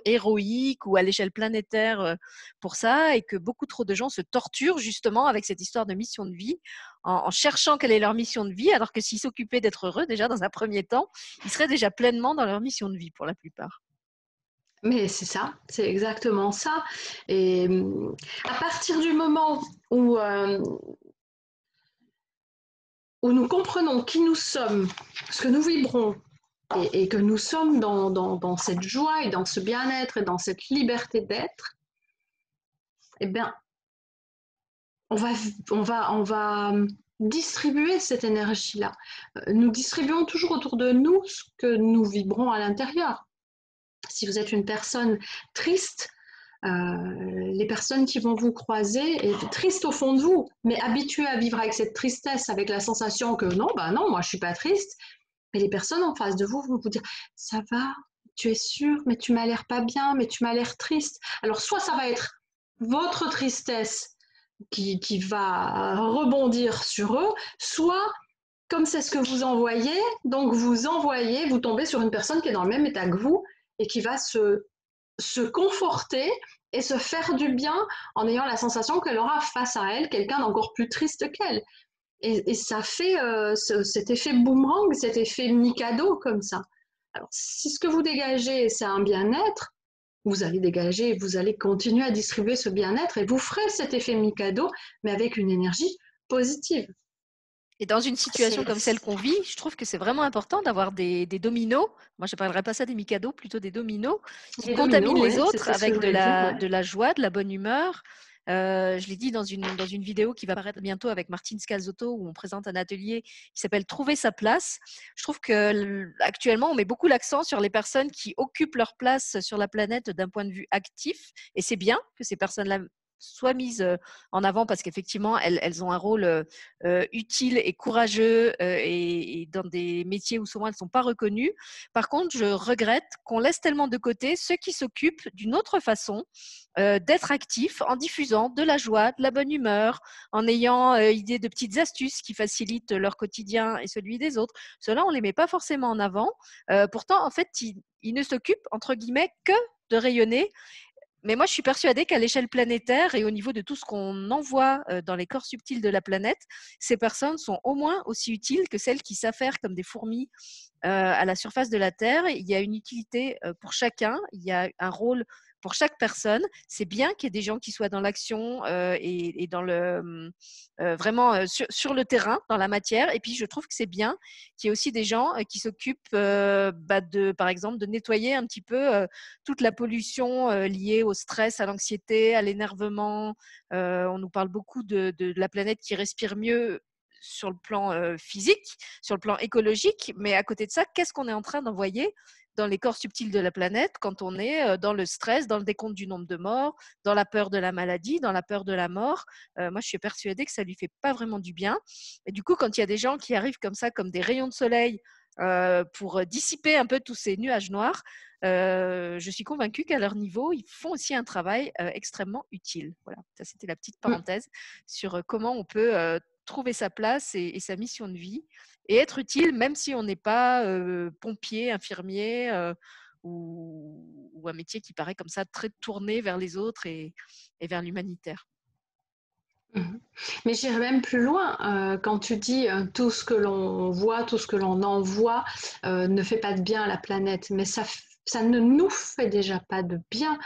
S1: héroïques ou à l'échelle planétaire pour ça, et que beaucoup trop de gens se torturent justement avec cette histoire de mission de vie en, en cherchant quelle est leur mission de vie, alors que s'ils s'occupaient d'être heureux déjà dans un premier temps, ils seraient déjà pleinement dans leur mission de vie pour la plupart.
S2: Mais c'est ça, c'est exactement ça. Et hum, à partir du moment où, euh, où nous comprenons qui nous sommes, ce que nous vibrons, et, que nous sommes dans, cette joie et dans ce bien-être et dans cette liberté d'être, eh bien, on va, hum, distribuer cette énergie-là. Euh, nous distribuons toujours autour de nous ce que nous vibrons à l'intérieur si vous êtes une personne triste, euh, les personnes qui vont vous croiser, et tristes au fond de vous, mais habituées à vivre avec cette tristesse, avec la sensation que non, bah non, moi je suis pas triste. Mais les personnes en face de vous vont vous dire ça va, tu es sûr, mais tu m'as l'air pas bien, mais tu m'as l'air triste. Alors soit ça va être votre tristesse qui, qui va rebondir sur eux, soit comme c'est ce que vous envoyez, donc vous envoyez, vous tombez sur une personne qui est dans le même état que vous et qui va se, conforter et se faire du bien en ayant la sensation qu'elle aura face à elle quelqu'un d'encore plus triste qu'elle. Et, ça fait euh, cet effet boomerang, cet effet Mikado comme ça. Alors, si ce que vous dégagez, c'est un bien-être, vous allez dégager, vous allez continuer à distribuer ce bien-être et vous ferez cet effet Mikado, mais avec une énergie positive.
S1: Et dans une situation comme celle qu'on vit, je trouve que c'est vraiment important d'avoir des, dominos. Moi, je ne parlerai pas ça des Mikado, plutôt des dominos qui contaminent les autres avec de la, de la joie, de la bonne humeur, euh, je l'ai dit dans une, dans une vidéo qui va apparaître bientôt avec Martine Scalzotto où on présente un atelier qui s'appelle Trouver sa place. Je trouve que actuellement on met beaucoup l'accent sur les personnes qui occupent leur place sur la planète d'un point de vue actif et c'est bien que ces personnes-là soient mises en avant parce qu'effectivement, elles, ont un rôle utile et courageux et, dans des métiers où souvent elles ne sont pas reconnues. Par contre, je regrette qu'on laisse tellement de côté ceux qui s'occupent d'une autre façon d'être actifs en diffusant de la joie, de la bonne humeur, en ayant idée de petites astuces qui facilitent leur quotidien et celui des autres. Cela, on ne les met pas forcément en avant. pourtant, en fait, ils ne s'occupent, entre guillemets, que de rayonner mais moi, je suis persuadée qu'à l'échelle planétaire et au niveau de tout ce qu'on envoie dans les corps subtils de la planète, ces personnes sont au moins aussi utiles que celles qui s'affairent comme des fourmis à la surface de la Terre. Il y a une utilité pour chacun, il y a un rôle pour chaque personne. C'est bien qu'il y ait des gens qui soient dans l'action euh, et, dans le euh, vraiment euh, sur, le terrain, dans la matière. Et puis je trouve que c'est bien qu'il y ait aussi des gens qui s'occupent, bah, de, par exemple, de nettoyer un petit peu toute la pollution liée au stress, à l'anxiété, à l'énervement. on nous parle beaucoup de, de, la planète qui respire mieux sur le plan physique, sur le plan écologique, mais à côté de ça, qu'est-ce qu'on est en train d'envoyer dans les corps subtils de la planète quand on est dans le stress, dans le décompte du nombre de morts, dans la peur de la maladie, dans la peur de la mort. moi, je suis persuadée que ça lui fait pas vraiment du bien. Et du coup, quand il y a des gens qui arrivent comme ça, comme des rayons de soleil, pour dissiper un peu tous ces nuages noirs, je suis convaincue qu'à leur niveau, ils font aussi un travail extrêmement utile. Voilà, ça c'était la petite mmh. parenthèse sur comment on peut trouver sa place et, sa mission de vie et être utile même si on n'est pas pompier, infirmier ou, un métier qui paraît comme ça très tourné vers les autres et, vers l'humanitaire.
S2: Mmh Mais j'irai même plus loin. quand tu dis tout ce que l'on voit, tout ce que l'on envoie ne fait pas de bien à la planète, mais ça ça ne nous fait déjà pas de bien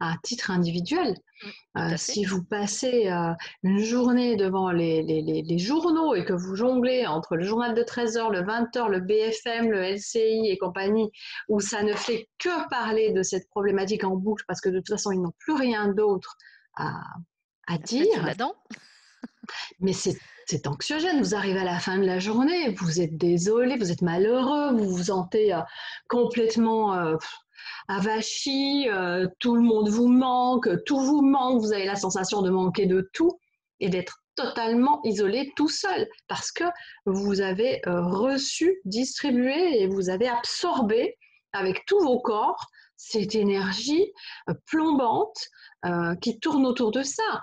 S2: à titre individuel. Mmh, euh, si vous passez euh, une journée devant les, les, journaux et que vous jonglez entre le journal de 13h, le 20h, le BFM, le LCI et compagnie, où ça ne fait que parler de cette problématique en boucle parce que de toute façon, ils n'ont plus rien d'autre à, à dire. Mais c'est c'est anxiogène. Vous arrivez à la fin de la journée, vous êtes désolé, vous êtes malheureux, vous vous sentez euh, complètement euh, avachi, euh, tout le monde vous manque, tout vous manque, vous avez la sensation de manquer de tout et d'être totalement isolé tout seul parce que vous avez reçu, distribué et vous avez absorbé avec tous vos corps cette énergie plombante qui tourne autour de ça.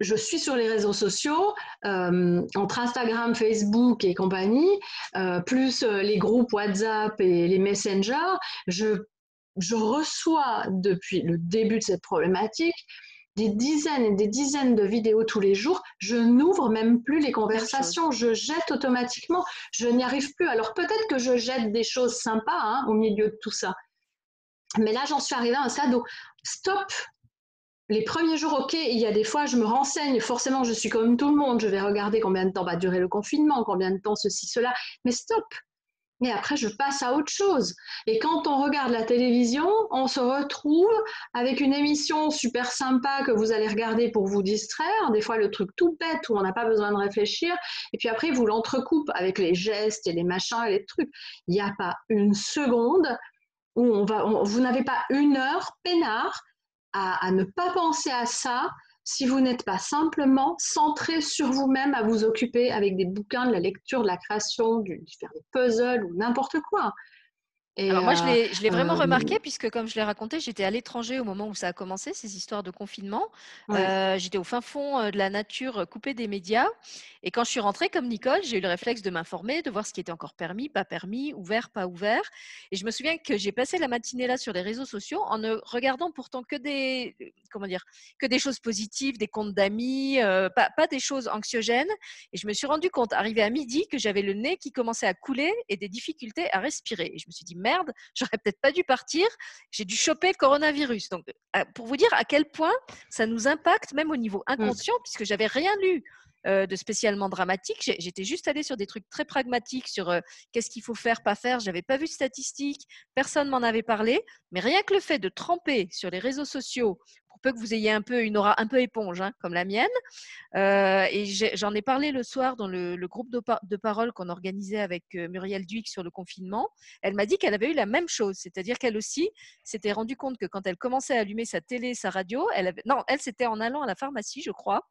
S2: Je suis sur les réseaux sociaux, euh, entre Instagram, Facebook et compagnie, euh, plus euh, les groupes WhatsApp et les messengers, je, je reçois depuis le début de cette problématique des dizaines et des dizaines de vidéos tous les jours. Je n'ouvre même plus les conversations, je jette automatiquement, je n'y arrive plus. Alors peut-être que je jette des choses sympas hein, au milieu de tout ça. Mais là, j'en suis arrivée à un stade où stop, les premiers jours, ok, il y a des fois, je me renseigne, forcément, je suis comme tout le monde, je vais regarder combien de temps va durer le confinement, combien de temps ceci, cela, mais stop. Et après, je passe à autre chose. Et quand on regarde la télévision, on se retrouve avec une émission super sympa que vous allez regarder pour vous distraire, des fois le truc tout bête où on n'a pas besoin de réfléchir, et puis après, vous l'entrecoupe avec les gestes et les machins et les trucs. Il n'y a pas une seconde où on va, vous n'avez pas une heure peinard à, ne pas penser à ça si vous n'êtes pas simplement centré sur vous-même à vous occuper avec des bouquins, de la lecture, de la création, du, de faire des puzzles ou n'importe quoi.
S1: Alors moi, je l'ai vraiment remarqué puisque, comme je l'ai raconté, j'étais à l'étranger au moment où ça a commencé, ces histoires de confinement. j'étais au fin fond de la nature, coupée des médias. Et quand je suis rentrée, comme Nicole, j'ai eu le réflexe de m'informer, de voir ce qui était encore permis, pas permis, ouvert, pas ouvert. Et je me souviens que j'ai passé la matinée là sur les réseaux sociaux en ne regardant pourtant que des, comment dire, que des choses positives, des comptes d'amis, pas, pas des choses anxiogènes. Et je me suis rendu compte, arrivé à midi, que j'avais le nez qui commençait à couler et des difficultés à respirer. Et je me suis dit, merde, j'aurais peut-être pas dû partir, j'ai dû choper le coronavirus. Donc, euh, pour vous dire à quel point ça nous impacte, même au niveau mmh. inconscient, puisque j'avais rien lu. Euh, de spécialement dramatique. J'étais juste allée sur des trucs très pragmatiques sur euh, qu'est-ce qu'il faut faire, pas faire. J'avais pas vu de statistiques, personne m'en avait parlé. Mais rien que le fait de tremper sur les réseaux sociaux peu que vous ayez un peu une aura un peu éponge, hein, comme la mienne. Euh, et j'en ai, parlé le soir dans le, groupe de, de parole qu'on organisait avec euh, Muriel Duic sur le confinement. Elle m'a dit qu'elle avait eu la même chose, c'est-à-dire qu'elle aussi s'était rendue compte que quand elle commençait à allumer sa télé, sa radio, elle non, elle c'était en allant à la pharmacie, je crois.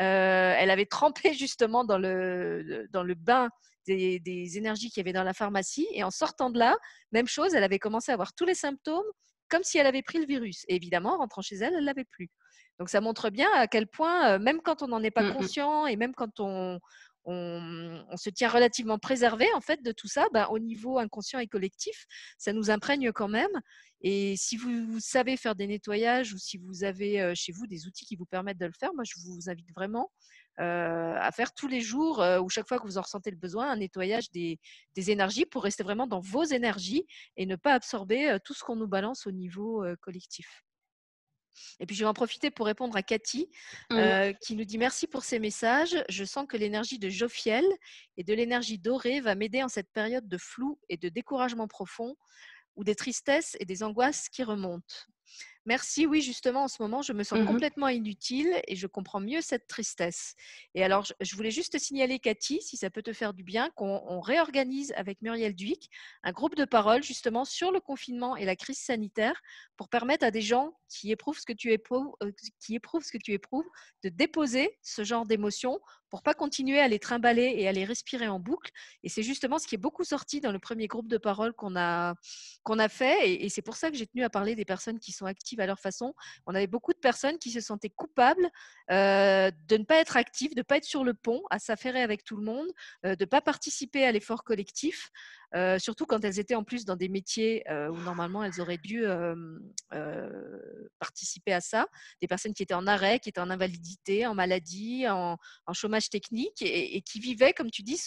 S1: Euh, elle avait trempé justement dans le, dans le bain des, des énergies qu'il y avait dans la pharmacie. Et en sortant de là, même chose, elle avait commencé à avoir tous les symptômes comme si elle avait pris le virus. Et évidemment, en rentrant chez elle, elle ne l'avait plus. Donc ça montre bien à quel point, euh, même quand on n'en est pas mmh conscient et même quand on, on, se tient relativement préservé en fait de tout ça, ben, au niveau inconscient et collectif, ça nous imprègne quand même. Et si vous, savez faire des nettoyages ou si vous avez euh, chez vous des outils qui vous permettent de le faire, moi je vous invite vraiment à faire tous les jours euh, ou chaque fois que vous en ressentez le besoin, un nettoyage des, énergies pour rester vraiment dans vos énergies et ne pas absorber euh, tout ce qu'on nous balance au niveau collectif. Et puis je vais en profiter pour répondre à Cathy mmh. qui nous dit merci pour ces messages. Je sens que l'énergie de Jophiel et de l'énergie dorée va m'aider en cette période de flou et de découragement profond ou des tristesses et des angoisses qui remontent. Merci, oui, justement, en ce moment, je me sens mmh complètement inutile et je comprends mieux cette tristesse. Et alors, je voulais juste signaler, Cathy, si ça peut te faire du bien, qu'on réorganise avec Muriel Duic un groupe de parole justement sur le confinement et la crise sanitaire pour permettre à des gens qui éprouvent ce que tu éprouves, euh, qui éprouvent ce que tu éprouves de déposer ce genre d'émotions pour pas continuer à les trimballer et à les respirer en boucle. Et c'est justement ce qui est beaucoup sorti dans le premier groupe de parole qu'on a, qu'on a fait. Et, c'est pour ça que j'ai tenu à parler des personnes qui sont actives à leur façon. On avait beaucoup de personnes qui se sentaient coupables euh, de ne pas être actives, de ne pas être sur le pont, à s'affairer avec tout le monde, euh, de ne pas participer à l'effort collectif. Surtout quand elles étaient en plus dans des métiers où normalement elles auraient dû participer à ça, des personnes qui étaient en arrêt, qui étaient en invalidité, en maladie, en, chômage technique et, qui vivaient, comme tu dis,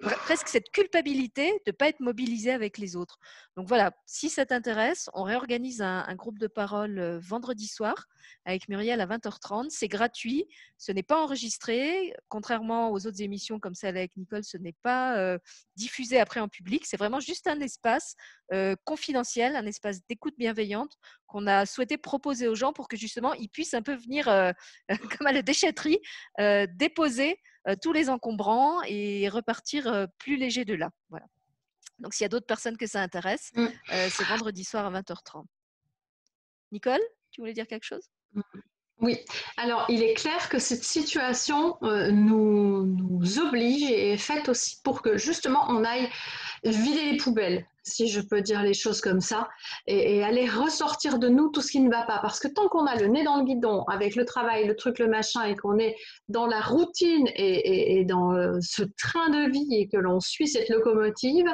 S1: presque cette culpabilité de ne pas être mobilisées avec les autres. Donc voilà, si ça t'intéresse, on réorganise un, groupe de parole vendredi soir avec Muriel à 20h30. C'est gratuit, ce n'est pas enregistré, contrairement aux autres émissions comme celle avec Nicole, ce n'est pas diffusé après public. C'est vraiment juste un espace confidentiel, un espace d'écoute bienveillante qu'on a souhaité proposer aux gens pour que justement ils puissent un peu venir, comme à la déchetterie, déposer tous les encombrants et repartir plus léger de là. Voilà. Donc s'il y a d'autres personnes que ça intéresse, mmh. c'est vendredi soir à 20h30. Nicole, tu voulais dire quelque chose? Mmh.
S2: Oui, alors il est clair que cette situation euh, nous, oblige et est faite aussi pour que justement on aille vider les poubelles, si je peux dire les choses comme ça, et, aller ressortir de nous tout ce qui ne va pas. Parce que tant qu'on a le nez dans le guidon avec le travail, le truc, le machin, et qu'on est dans la routine et, et dans euh, ce train de vie et que l'on suit cette locomotive,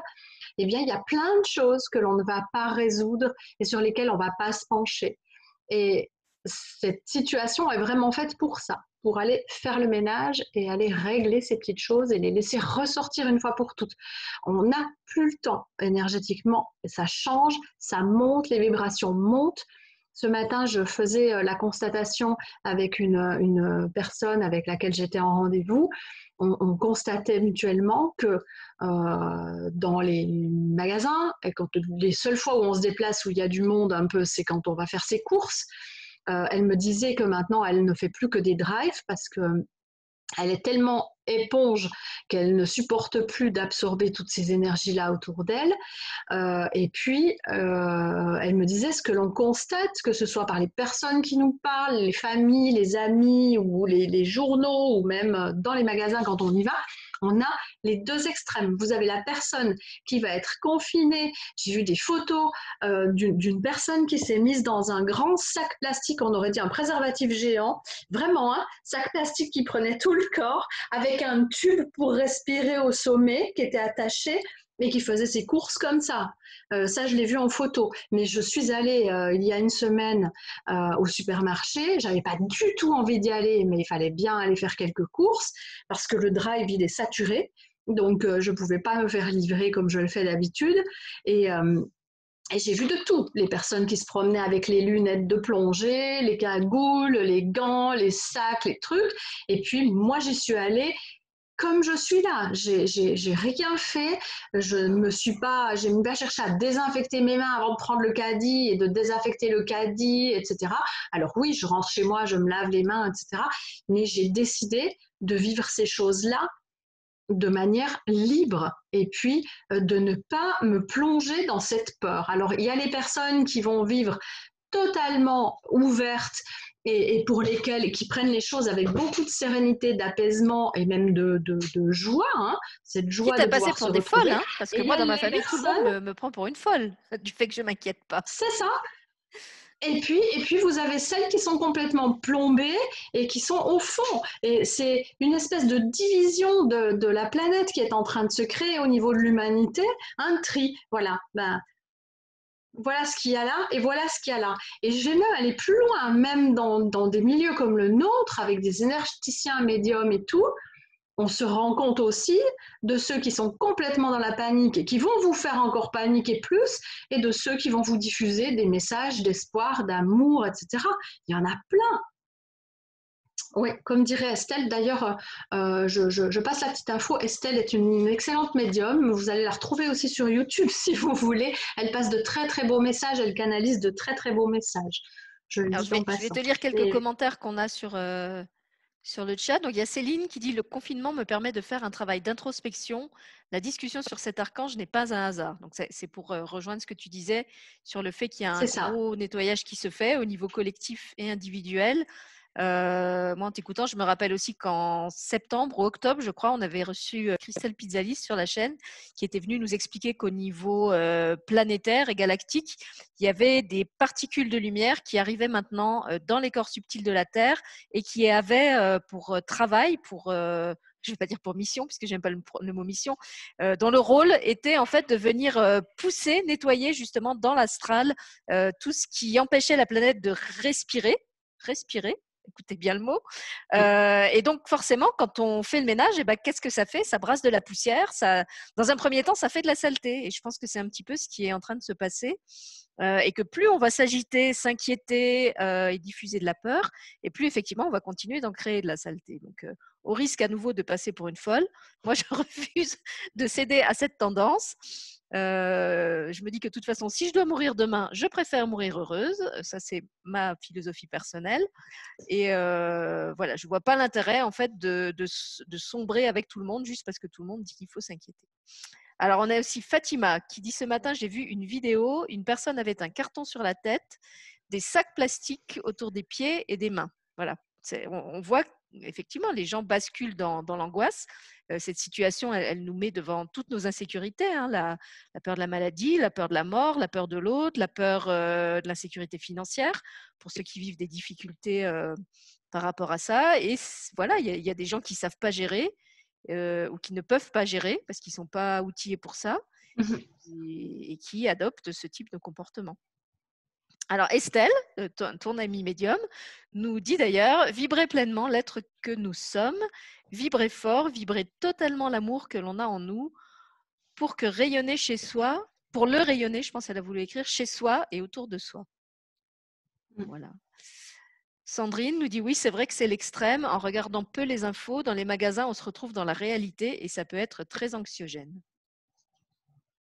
S2: eh bien, il y a plein de choses que l'on ne va pas résoudre et sur lesquelles on ne va pas se pencher. Et cette situation est vraiment faite pour ça, pour aller faire le ménage et aller régler ces petites choses et les laisser ressortir une fois pour toutes. On n'a plus le temps énergétiquement, ça change, ça monte, les vibrations montent. Ce matin, je faisais euh, la constatation avec une, personne avec laquelle j'étais en rendez-vous. On, constatait mutuellement que euh, dans les magasins, quand, les seules fois où on se déplace où il y a du monde un peu, c'est quand on va faire ses courses. Euh, elle me disait que maintenant, elle ne fait plus que des drives parce que elle est tellement éponge qu'elle ne supporte plus d'absorber toutes ces énergies-là autour d'elle. Euh, et puis, euh, elle me disait ce que l'on constate, que ce soit par les personnes qui nous parlent, les familles, les amis ou les journaux ou même dans les magasins quand on y va, On a les deux extrêmes. Vous avez la personne qui va être confinée. J'ai vu des photos euh, d'une personne qui s'est mise dans un grand sac plastique, on aurait dit un préservatif géant, vraiment un hein, sac plastique qui prenait tout le corps, avec un tube pour respirer au sommet qui était attaché et qui faisait ses courses comme ça. Euh, ça, je l'ai vu en photo. Mais je suis allée euh, il y a une semaine euh, au supermarché. J'avais pas du tout envie d'y aller, mais il fallait bien aller faire quelques courses parce que le drive il est saturé. Donc, je ne pouvais pas me faire livrer comme je le fais d'habitude. Et, et j'ai vu de tout. Les personnes qui se promenaient avec les lunettes de plongée, les cagoules, les gants, les sacs, les trucs. Et puis, moi, j'y suis allée comme je suis là. J'ai rien fait. Je ne me suis pas, j'ai pas cherché à désinfecter mes mains avant de prendre le caddie et de désinfecter le caddie, etc. Alors oui, je rentre chez moi, je me lave les mains, etc. Mais j'ai décidé de vivre ces choses-là de manière libre et puis euh, de ne pas me plonger dans cette peur. Alors il y a les personnes qui vont vivre totalement ouvertes et, pour lesquels qui prennent les choses avec beaucoup de sérénité, d'apaisement et même de, joie. Hein,
S1: cette joie de passer pour des folles, hein, parce que moi dans ma famille tout le monde me, prend pour une folle du fait que je m'inquiète pas.
S2: C'est ça. Et puis, et puis, vous avez celles qui sont complètement plombées et qui sont au fond. Et c'est une espèce de division de, de, la planète qui est en train de se créer au niveau de l'humanité. Un tri, voilà. Ben, voilà ce qu'il y a là et voilà ce qu'il y a là. Et je aller plus loin, même dans, des milieux comme le nôtre, avec des énergéticiens, médiums et tout, on se rend compte aussi de ceux qui sont complètement dans la panique et qui vont vous faire encore paniquer plus, et de ceux qui vont vous diffuser des messages d'espoir, d'amour, etc. Il y en a plein. Oui, comme dirait Estelle, d'ailleurs, euh, je, passe la petite info. Estelle est une, excellente médium. Vous allez la retrouver aussi sur YouTube si vous voulez. Elle passe de très très beaux messages, elle canalise de très très beaux messages.
S1: Je, vais, te lire quelques commentaires qu'on a sur, euh, sur le chat. Donc, il y a Céline qui dit Le confinement me permet de faire un travail d'introspection. La discussion sur cet archange n'est pas un hasard. Donc, c'est pour euh, rejoindre ce que tu disais sur le fait qu'il y a un gros nettoyage qui se fait au niveau collectif et individuel. Euh, moi, en t'écoutant, je me rappelle aussi qu'en septembre ou octobre, je crois, on avait reçu euh, Christelle Pizzalis sur la chaîne qui était venue nous expliquer qu'au niveau euh, planétaire et galactique, il y avait des particules de lumière qui arrivaient maintenant dans les corps subtils de la Terre et qui avaient pour travail, pour je ne vais pas dire pour mission, puisque j'aime pas le, mot mission, dont le rôle était en fait de venir pousser, nettoyer justement dans l'astral tout ce qui empêchait la planète de respirer, respirer, écoutez bien le mot. Euh, et donc, forcément, quand on fait le ménage, eh ben, qu'est-ce que ça fait? Ça brasse de la poussière. Ça, dans un premier temps, ça fait de la saleté. Et je pense que c'est un petit peu ce qui est en train de se passer. Euh, et que plus on va s'agiter, s'inquiéter euh, et diffuser de la peur, et plus effectivement, on va continuer d'en créer de la saleté. Donc, au risque à nouveau de passer pour une folle, moi, je refuse de céder à cette tendance. Euh, je me dis que de toute façon, si je dois mourir demain, je préfère mourir heureuse. Ça, c'est ma philosophie personnelle. Et euh, voilà, je vois pas l'intérêt en fait de, sombrer avec tout le monde juste parce que tout le monde dit qu'il faut s'inquiéter. Alors, on a aussi Fatima qui dit ce matin, j'ai vu une vidéo, une personne avait un carton sur la tête, des sacs plastiques autour des pieds et des mains. Voilà, on, voit effectivement, les gens basculent dans, l'angoisse. Euh, cette situation, elle, nous met devant toutes nos insécurités, hein, la, peur de la maladie, la peur de la mort, la peur de l'autre, la peur euh, de l'insécurité financière, pour ceux qui vivent des difficultés euh, par rapport à ça. Et voilà, il y, a des gens qui ne savent pas gérer ou qui ne peuvent pas gérer parce qu'ils ne sont pas outillés pour ça mmh et qui adoptent ce type de comportement. Alors Estelle, euh, ton, amie médium, nous dit d'ailleurs, vibrez pleinement l'être que nous sommes, vibrez fort, vibrez totalement l'amour que l'on a en nous pour que rayonner chez soi, pour le rayonner, je pense qu'elle a voulu écrire, chez soi et autour de soi. Mmh. Voilà. Sandrine nous dit oui, c'est vrai que c'est l'extrême. En regardant peu les infos, dans les magasins, on se retrouve dans la réalité et ça peut être très anxiogène.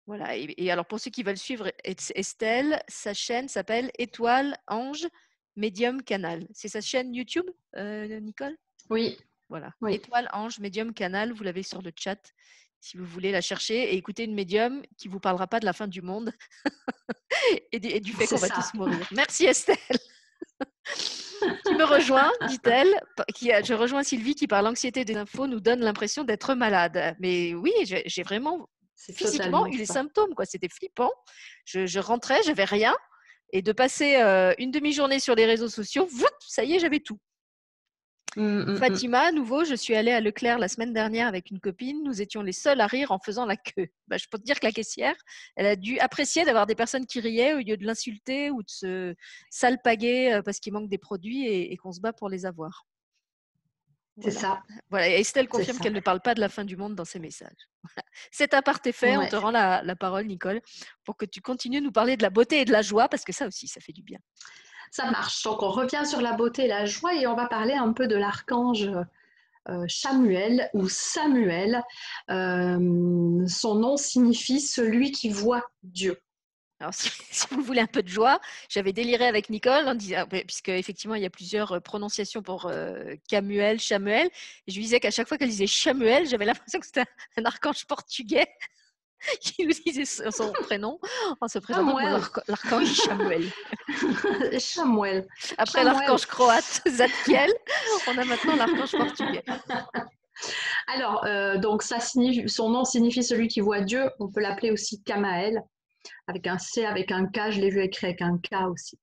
S1: Voilà. Et, alors, pour ceux qui veulent suivre Estelle, sa chaîne s'appelle Étoile Ange Medium Canal. C'est sa chaîne YouTube, euh, Nicole?
S2: Oui.
S1: Voilà. Étoile Ange Medium Canal. Vous l'avez sur le chat si vous voulez la chercher et écouter une médium qui vous parlera pas de la fin du monde et, du, fait qu'on va tous mourir. Merci Estelle. qui me rejoint, dit-elle. Je rejoins Sylvie qui, par l'anxiété des infos, nous donne l'impression d'être malade. Mais oui, j'ai vraiment physiquement eu les symptômes. C'était flippant. Je, rentrais, j'avais rien. Et de passer euh, une demi-journée sur les réseaux sociaux, ça y est, j'avais tout. Mmh, mmh, mmh. Fatima, à nouveau, je suis allée à Leclerc la semaine dernière avec une copine. Nous étions les seuls à rire en faisant la queue. Bah, je peux te dire que la caissière, elle a dû apprécier d'avoir des personnes qui riaient au lieu de l'insulter ou de se salpaguer euh, parce qu'il manque des produits et, qu'on se bat pour les avoir.
S2: C'est ça.
S1: Voilà. Et Estelle confirme qu'elle ne parle pas de la fin du monde dans ses messages. C'est à part tes fait. On te rend la, la parole, Nicole, pour que tu continues de nous parler de la beauté et de la joie parce que ça aussi, ça fait du bien.
S2: Ça marche. Donc on revient sur la beauté et la joie et on va parler un peu de l'archange euh, Samuel ou Samuel. Euh, son nom signifie celui qui voit Dieu.
S1: Alors, si, vous voulez un peu de joie, j'avais déliré avec Nicole, en disant, puisque effectivement il y a plusieurs euh, prononciations pour Camuel, Samuel. je lui disais qu'à chaque fois qu'elle disait Samuel, j'avais l'impression que c'était un archange portugais. qui nous disait son prénom en se présentant comme l'archange Samuel.
S2: Samuel.
S1: Après l'archange croate Zadkiel, on a maintenant l'archange portugais.
S2: Alors, euh, donc ça signifie, son nom signifie celui qui voit Dieu. On peut l'appeler aussi Kamael, avec un C, avec un K. Je l'ai vu écrit avec un K aussi.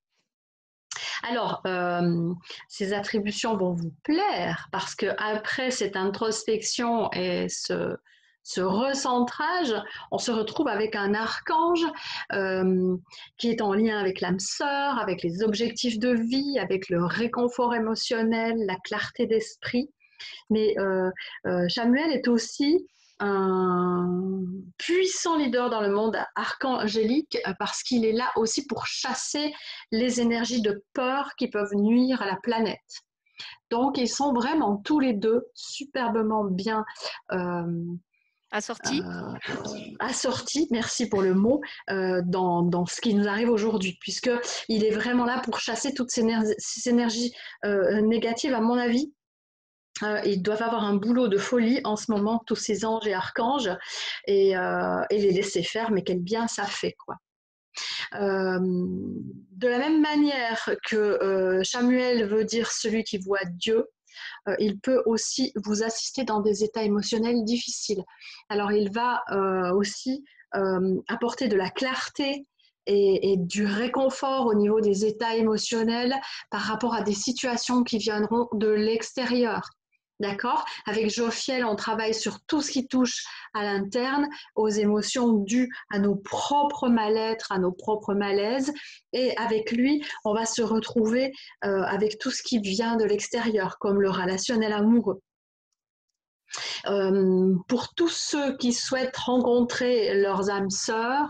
S2: Alors, euh, ces attributions vont vous plaire parce que après cette introspection et ce, ce recentrage, on se retrouve avec un archange euh, qui est en lien avec l'âme sœur, avec les objectifs de vie, avec le réconfort émotionnel, la clarté d'esprit. Mais euh, euh, Samuel est aussi un puissant leader dans le monde archangélique parce qu'il est là aussi pour chasser les énergies de peur qui peuvent nuire à la planète. Donc, ils sont vraiment tous les deux superbement bien
S1: Assorti
S2: euh, Assorti, merci pour le mot, euh, dans, ce qui nous arrive aujourd'hui, puisqu'il est vraiment là pour chasser toutes ces, énergies euh, négatives, à mon avis. Ils doivent avoir un boulot de folie en ce moment, tous ces anges et archanges, et, les laisser faire, mais quel bien ça fait, quoi. de la même manière que Samuel veut dire celui qui voit Dieu, euh, il peut aussi vous assister dans des états émotionnels difficiles. Alors il va euh, aussi euh, apporter de la clarté et, du réconfort au niveau des états émotionnels par rapport à des situations qui viendront de l'extérieur. D'accord? Avec Jophiel, on travaille sur tout ce qui touche à l'interne, aux émotions dues à nos propres mal-être, à nos propres malaises. Et avec lui, on va se retrouver euh, avec tout ce qui vient de l'extérieur, comme le relationnel amoureux. Euh, pour tous ceux qui souhaitent rencontrer leurs âmes sœurs,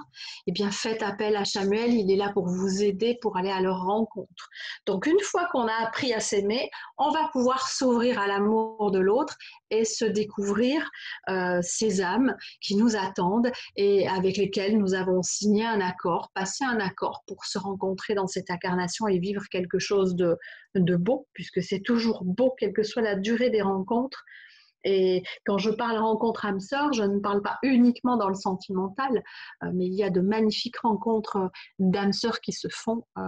S2: eh bien faites appel à Samuel, il est là pour vous aider pour aller à leur rencontre. Donc une fois qu'on a appris à s'aimer, on va pouvoir s'ouvrir à l'amour de l'autre et se découvrir euh, ces âmes qui nous attendent et avec lesquelles nous avons signé un accord, passé un accord pour se rencontrer dans cette incarnation et vivre quelque chose de, de beau, puisque c'est toujours beau, quelle que soit la durée des rencontres. Et quand je parle rencontre âme sœur, je ne parle pas uniquement dans le sentimental, euh, mais il y a de magnifiques rencontres euh, d'âmes sœurs qui se font euh,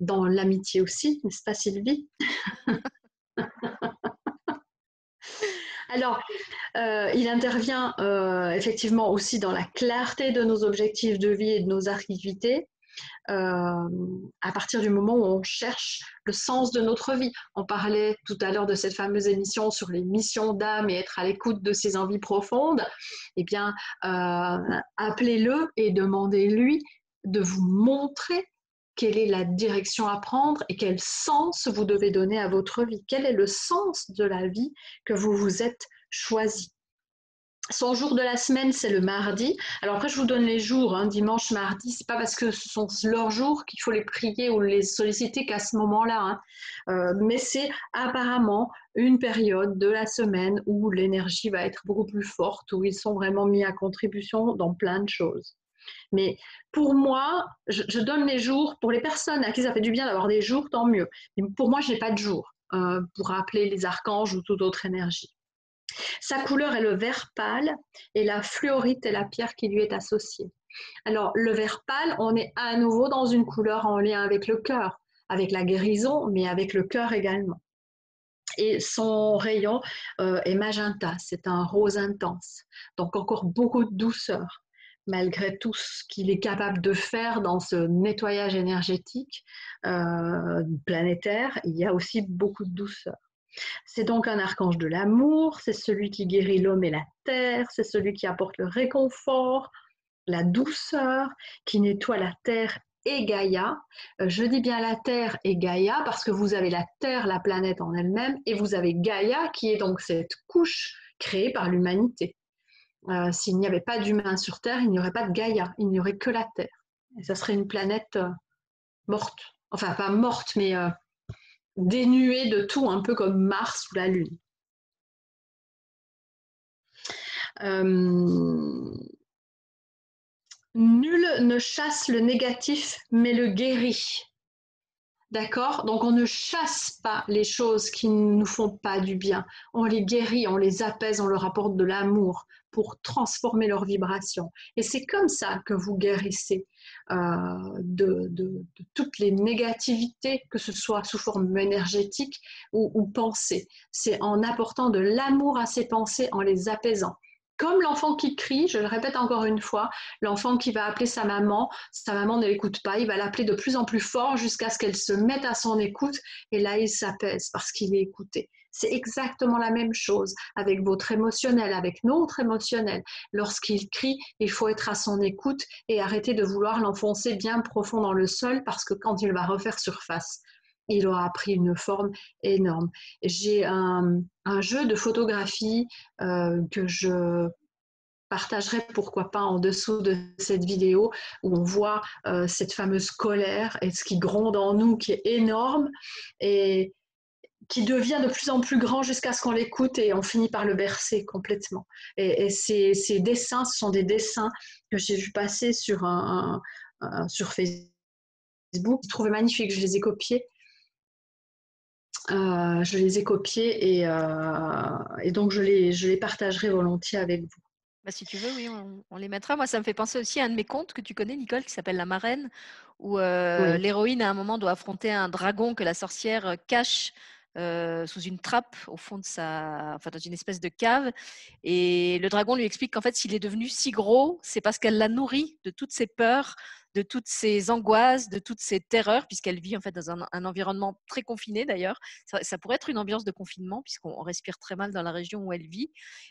S2: dans l'amitié aussi, n'est-ce pas Sylvie? Alors, il intervient effectivement aussi dans la clarté de nos objectifs de vie et de nos activités. Euh, à partir du moment où on cherche le sens de notre vie. On parlait tout à l'heure de cette fameuse émission sur les missions d'âme et être à l'écoute de ses envies profondes. Eh bien, euh, appelez-le et demandez-lui de vous montrer quelle est la direction à prendre et quel sens vous devez donner à votre vie. Quel est le sens de la vie que vous vous êtes choisi? Son jour de la semaine, c'est le mardi. Alors après, je vous donne les jours, hein, dimanche, mardi. C'est pas parce que ce sont leurs jours qu'il faut les prier ou les solliciter qu'à ce moment-là. Hein. Euh, mais c'est apparemment une période de la semaine où l'énergie va être beaucoup plus forte, où ils sont vraiment mis à contribution dans plein de choses. Mais pour moi, je, donne les jours. Pour les personnes à qui ça fait du bien d'avoir des jours, tant mieux. Mais pour moi, je n'ai pas de jours euh, pour appeler les archanges ou toute autre énergie. Sa couleur est le vert pâle et la fluorite est la pierre qui lui est associée. Alors, le vert pâle, on est à nouveau dans une couleur en lien avec le cœur, avec la guérison, mais avec le cœur également. Et son rayon euh, est magenta, c'est un rose intense, donc encore beaucoup de douceur malgré tout ce qu'il est capable de faire dans ce nettoyage énergétique euh, planétaire, il y a aussi beaucoup de douceur. C'est donc un archange de l'amour, c'est celui qui guérit l'homme et la terre, c'est celui qui apporte le réconfort, la douceur, qui nettoie la terre et Gaïa. Euh, je dis bien la Terre et Gaïa parce que vous avez la Terre, la planète en elle-même, et vous avez Gaïa qui est donc cette couche créée par l'humanité. Euh, s'il n'y avait pas d'humains sur Terre, il n'y aurait pas de Gaïa, il n'y aurait que la Terre. Et ça serait une planète euh, morte. Enfin, pas morte, mais dénuée de tout, un peu comme Mars ou la Lune. Nul ne chasse le négatif, mais le guérit. D'accord? Donc on ne chasse pas les choses qui ne nous font pas du bien. On les guérit, on les apaise, on leur apporte de l'amour pour transformer leur vibration. Et c'est comme ça que vous guérissez euh, de, toutes les négativités, que ce soit sous forme énergétique ou pensée. C'est en apportant de l'amour à ces pensées, en les apaisant comme l'enfant qui crie, je le répète encore une fois, l'enfant qui va appeler sa maman, sa maman ne l'écoute pas, il va l'appeler de plus en plus fort jusqu'à ce qu'elle se mette à son écoute et là il s'apaise parce qu'il est écouté. C'est exactement la même chose avec votre émotionnel, avec notre émotionnel. Lorsqu'il crie, il faut être à son écoute et arrêter de vouloir l'enfoncer bien profond dans le sol parce que quand il va refaire surface, il aura pris une forme énorme. J'ai un, jeu de photographie euh, que je partagerai pourquoi pas en dessous de cette vidéo où on voit euh, cette fameuse colère et ce qui gronde en nous qui est énorme et qui devient de plus en plus grand jusqu'à ce qu'on l'écoute et on finit par le bercer complètement. Et, ces, dessins, ce sont des dessins que j'ai vu passer sur, sur Facebook. Je trouvais magnifique, je les ai copiés euh, je les ai copiés et, euh, et donc je les, je les, partagerai volontiers avec vous.
S1: Bah, si tu veux, oui, on, les mettra. Moi, ça me fait penser aussi à un de mes contes que tu connais, Nicole, qui s'appelle La Marraine, où euh, l'héroïne, à un moment, doit affronter un dragon que la sorcière cache sous une trappe au fond de sa, enfin dans une espèce de cave. Et le dragon lui explique qu'en fait, s'il est devenu si gros, c'est parce qu'elle l'a nourri de toutes ses peurs, de toutes ces angoisses, de toutes ces terreurs, puisqu'elle vit en fait dans un, environnement très confiné d'ailleurs. Ça, pourrait être une ambiance de confinement, puisqu'on respire très mal dans la région où elle vit.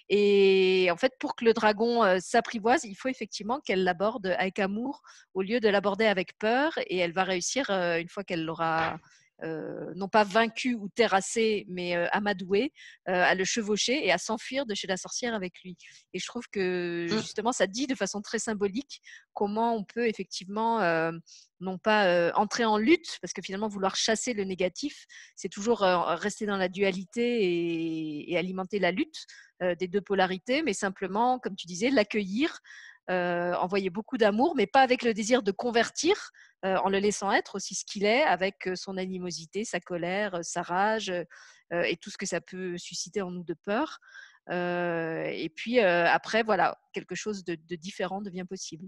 S1: Et en fait, pour que le dragon euh, s'apprivoise, il faut effectivement qu'elle l'aborde avec amour au lieu de l'aborder avec peur. Et elle va réussir, euh, une fois qu'elle l'aura non pas vaincu ou terrassé, mais euh, amadoué, euh, à le chevaucher et à s'enfuir de chez la sorcière avec lui. Et je trouve que mmh. justement, ça dit de façon très symbolique comment on peut effectivement non pas entrer en lutte, parce que finalement vouloir chasser le négatif, c'est toujours rester dans la dualité et alimenter la lutte des deux polarités, mais simplement, comme tu disais, l'accueillir, envoyer beaucoup d'amour, mais pas avec le désir de convertir, euh, en le laissant être aussi ce qu'il est, avec euh, son animosité, sa colère, euh, sa rage et tout ce que ça peut susciter en nous de peur. et puis après, voilà, quelque chose de différent devient possible.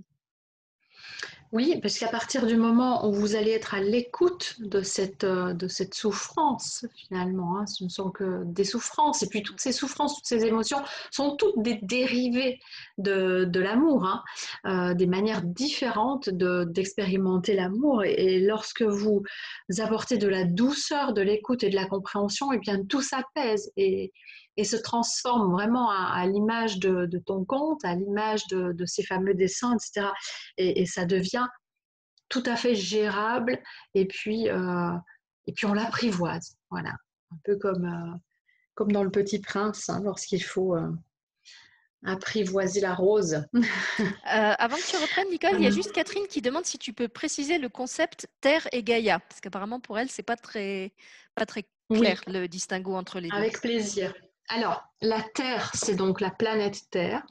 S2: Oui, parce qu'à partir du moment où vous allez être à l'écoute de cette, euh, souffrance, finalement, hein, ce ne sont que des souffrances, et puis toutes ces souffrances, toutes ces émotions sont toutes des dérivés de, l'amour, hein, euh, des manières différentes d'expérimenter l'amour. Et, lorsque vous apportez de la douceur, de l'écoute et de la compréhension, et eh bien tout s'apaise. Et se transforme vraiment à, l'image de, ton compte, à l'image de, ces fameux dessins, etc. Et, ça devient tout à fait gérable et puis, euh, et puis on l'apprivoise. Voilà, un peu comme, euh, comme dans Le Petit Prince, hein, lorsqu'il faut euh, apprivoiser la rose.
S1: avant que tu reprennes, Nicole, il y a juste Catherine qui demande si tu peux préciser le concept Terre et Gaïa, parce qu'apparemment pour elle, c'est pas très, pas très clair le distinguo entre les deux.
S2: Avec plaisir. Alors, la Terre, c'est donc la planète Terre.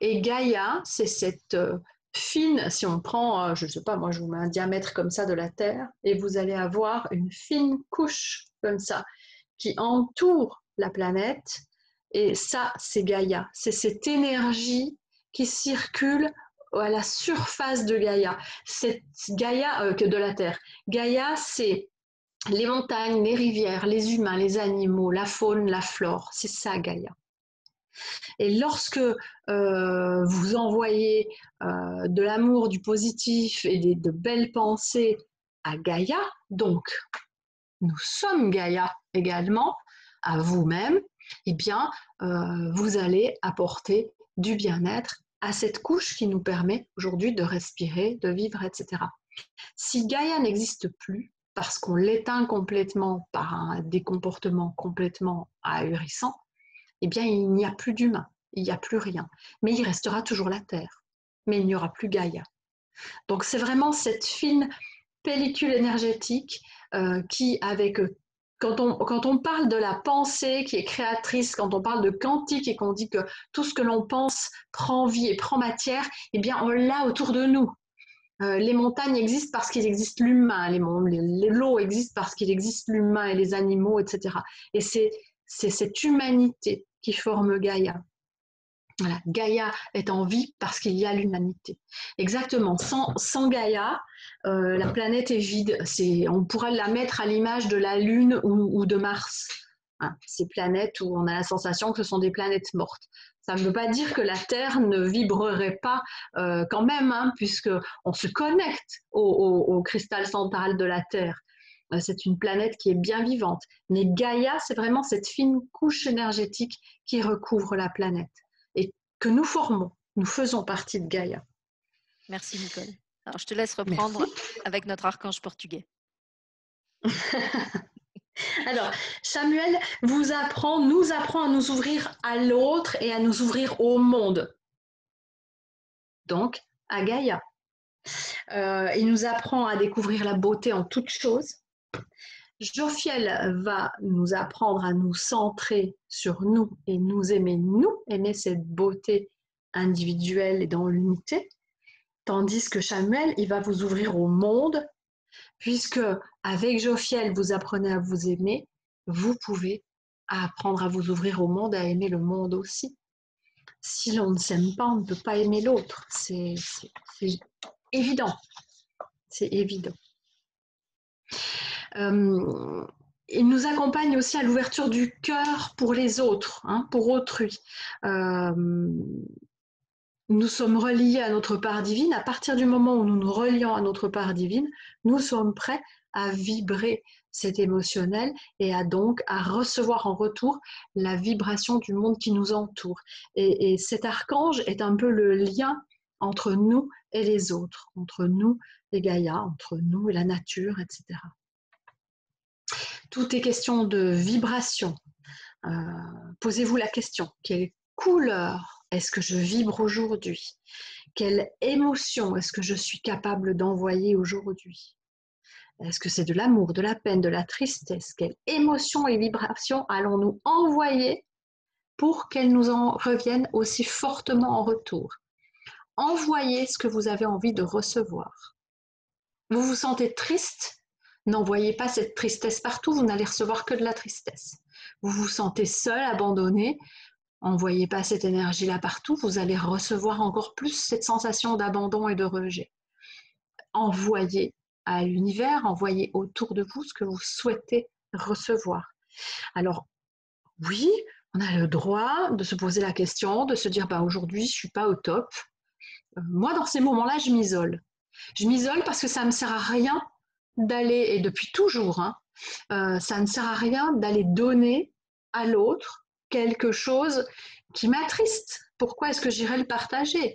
S2: Et Gaïa, c'est cette euh, fine, si on prend, euh, je ne sais pas, moi je vous mets un diamètre comme ça de la Terre, et vous allez avoir une fine couche comme ça qui entoure la planète. Et ça, c'est Gaïa. C'est cette énergie qui circule à la surface de Gaïa. C'est Gaïa euh, que de la Terre. Gaïa, c'est les montagnes, les rivières, les humains, les animaux, la faune, la flore, c'est ça Gaïa. Et lorsque euh, vous envoyez euh, de l'amour, du positif et de belles pensées à Gaïa, donc nous sommes Gaïa également, à vous-même, eh bien, euh, vous allez apporter du bien-être à cette couche qui nous permet aujourd'hui de respirer, de vivre, etc. Si Gaïa n'existe plus, parce qu'on l'éteint complètement par des comportements complètement ahurissants, eh bien, il n'y a plus d'humain, il n'y a plus rien. Mais il restera toujours la Terre, mais il n'y aura plus Gaïa. Donc, c'est vraiment cette fine pellicule énergétique euh, qui, avec quand on, quand on, parle de la pensée qui est créatrice, quand on parle de quantique et qu'on dit que tout ce que l'on pense prend vie et prend matière, eh bien, on l'a autour de nous. Euh, les montagnes existent parce qu'il existe l'humain, l'eau existe parce qu'il existe l'humain et les animaux, etc. Et c'est cette humanité qui forme Gaïa. Voilà, Gaïa est en vie parce qu'il y a l'humanité. Exactement. Sans, sans Gaïa, euh, la planète est vide. on pourrait la mettre à l'image de la Lune ou, de Mars. Hein, ces planètes où on a la sensation que ce sont des planètes mortes. Ça ne veut pas dire que la Terre ne vibrerait pas euh, quand même, hein, puisque on se connecte au, cristal central de la Terre. Euh, c'est une planète qui est bien vivante. Mais Gaïa, c'est vraiment cette fine couche énergétique qui recouvre la planète et que nous formons. Nous faisons partie de Gaïa.
S1: Merci Nicole. Alors je te laisse reprendre avec notre archange portugais.
S2: Alors, Samuel vous apprend, nous apprend à nous ouvrir à l'autre et à nous ouvrir au monde. Donc, à Gaïa. Euh, il nous apprend à découvrir la beauté en toutes choses, Jophiel va nous apprendre à nous centrer sur nous et nous aimer nous, aimer cette beauté individuelle et dans l'unité, tandis que Samuel, il va vous ouvrir au monde, puisque avec Jophiel, vous apprenez à vous aimer, vous pouvez apprendre à vous ouvrir au monde, à aimer le monde aussi. Si l'on ne s'aime pas, on ne peut pas aimer l'autre. C'est évident. C'est évident. Euh, il nous accompagne aussi à l'ouverture du cœur pour les autres, hein, pour autrui. Euh, nous sommes reliés à notre part divine. À partir du moment où nous nous relions à notre part divine, nous sommes prêts à vibrer cet émotionnel et à donc à recevoir en retour la vibration du monde qui nous entoure. Et, et cet archange est un peu le lien entre nous et les autres, entre nous et Gaïa, entre nous et la nature, etc. Tout est question de vibration. Euh, posez-vous la question, quelle couleur est-ce que je vibre aujourd'hui? Quelle émotion est-ce que je suis capable d'envoyer aujourd'hui? Est-ce que c'est de l'amour, de la peine, de la tristesse? Quelle émotion et vibration allons-nous envoyer pour qu'elles nous en reviennent aussi fortement en retour? Envoyez ce que vous avez envie de recevoir. Vous vous sentez triste? N'envoyez pas cette tristesse partout, vous n'allez recevoir que de la tristesse. Vous vous sentez seul, abandonné, envoyez pas cette énergie-là partout, vous allez recevoir encore plus cette sensation d'abandon et de rejet. Envoyez à l'univers, envoyez autour de vous ce que vous souhaitez recevoir. Alors, oui, on a le droit de se poser la question, de se dire bah, aujourd'hui, je ne suis pas au top. Euh, moi, dans ces moments-là, je m'isole. Je m'isole parce que ça ne me sert à rien d'aller, et depuis toujours, hein, euh, ça ne sert à rien d'aller donner à l'autre quelque chose qui m'attriste. Pourquoi est-ce que j'irais le partager?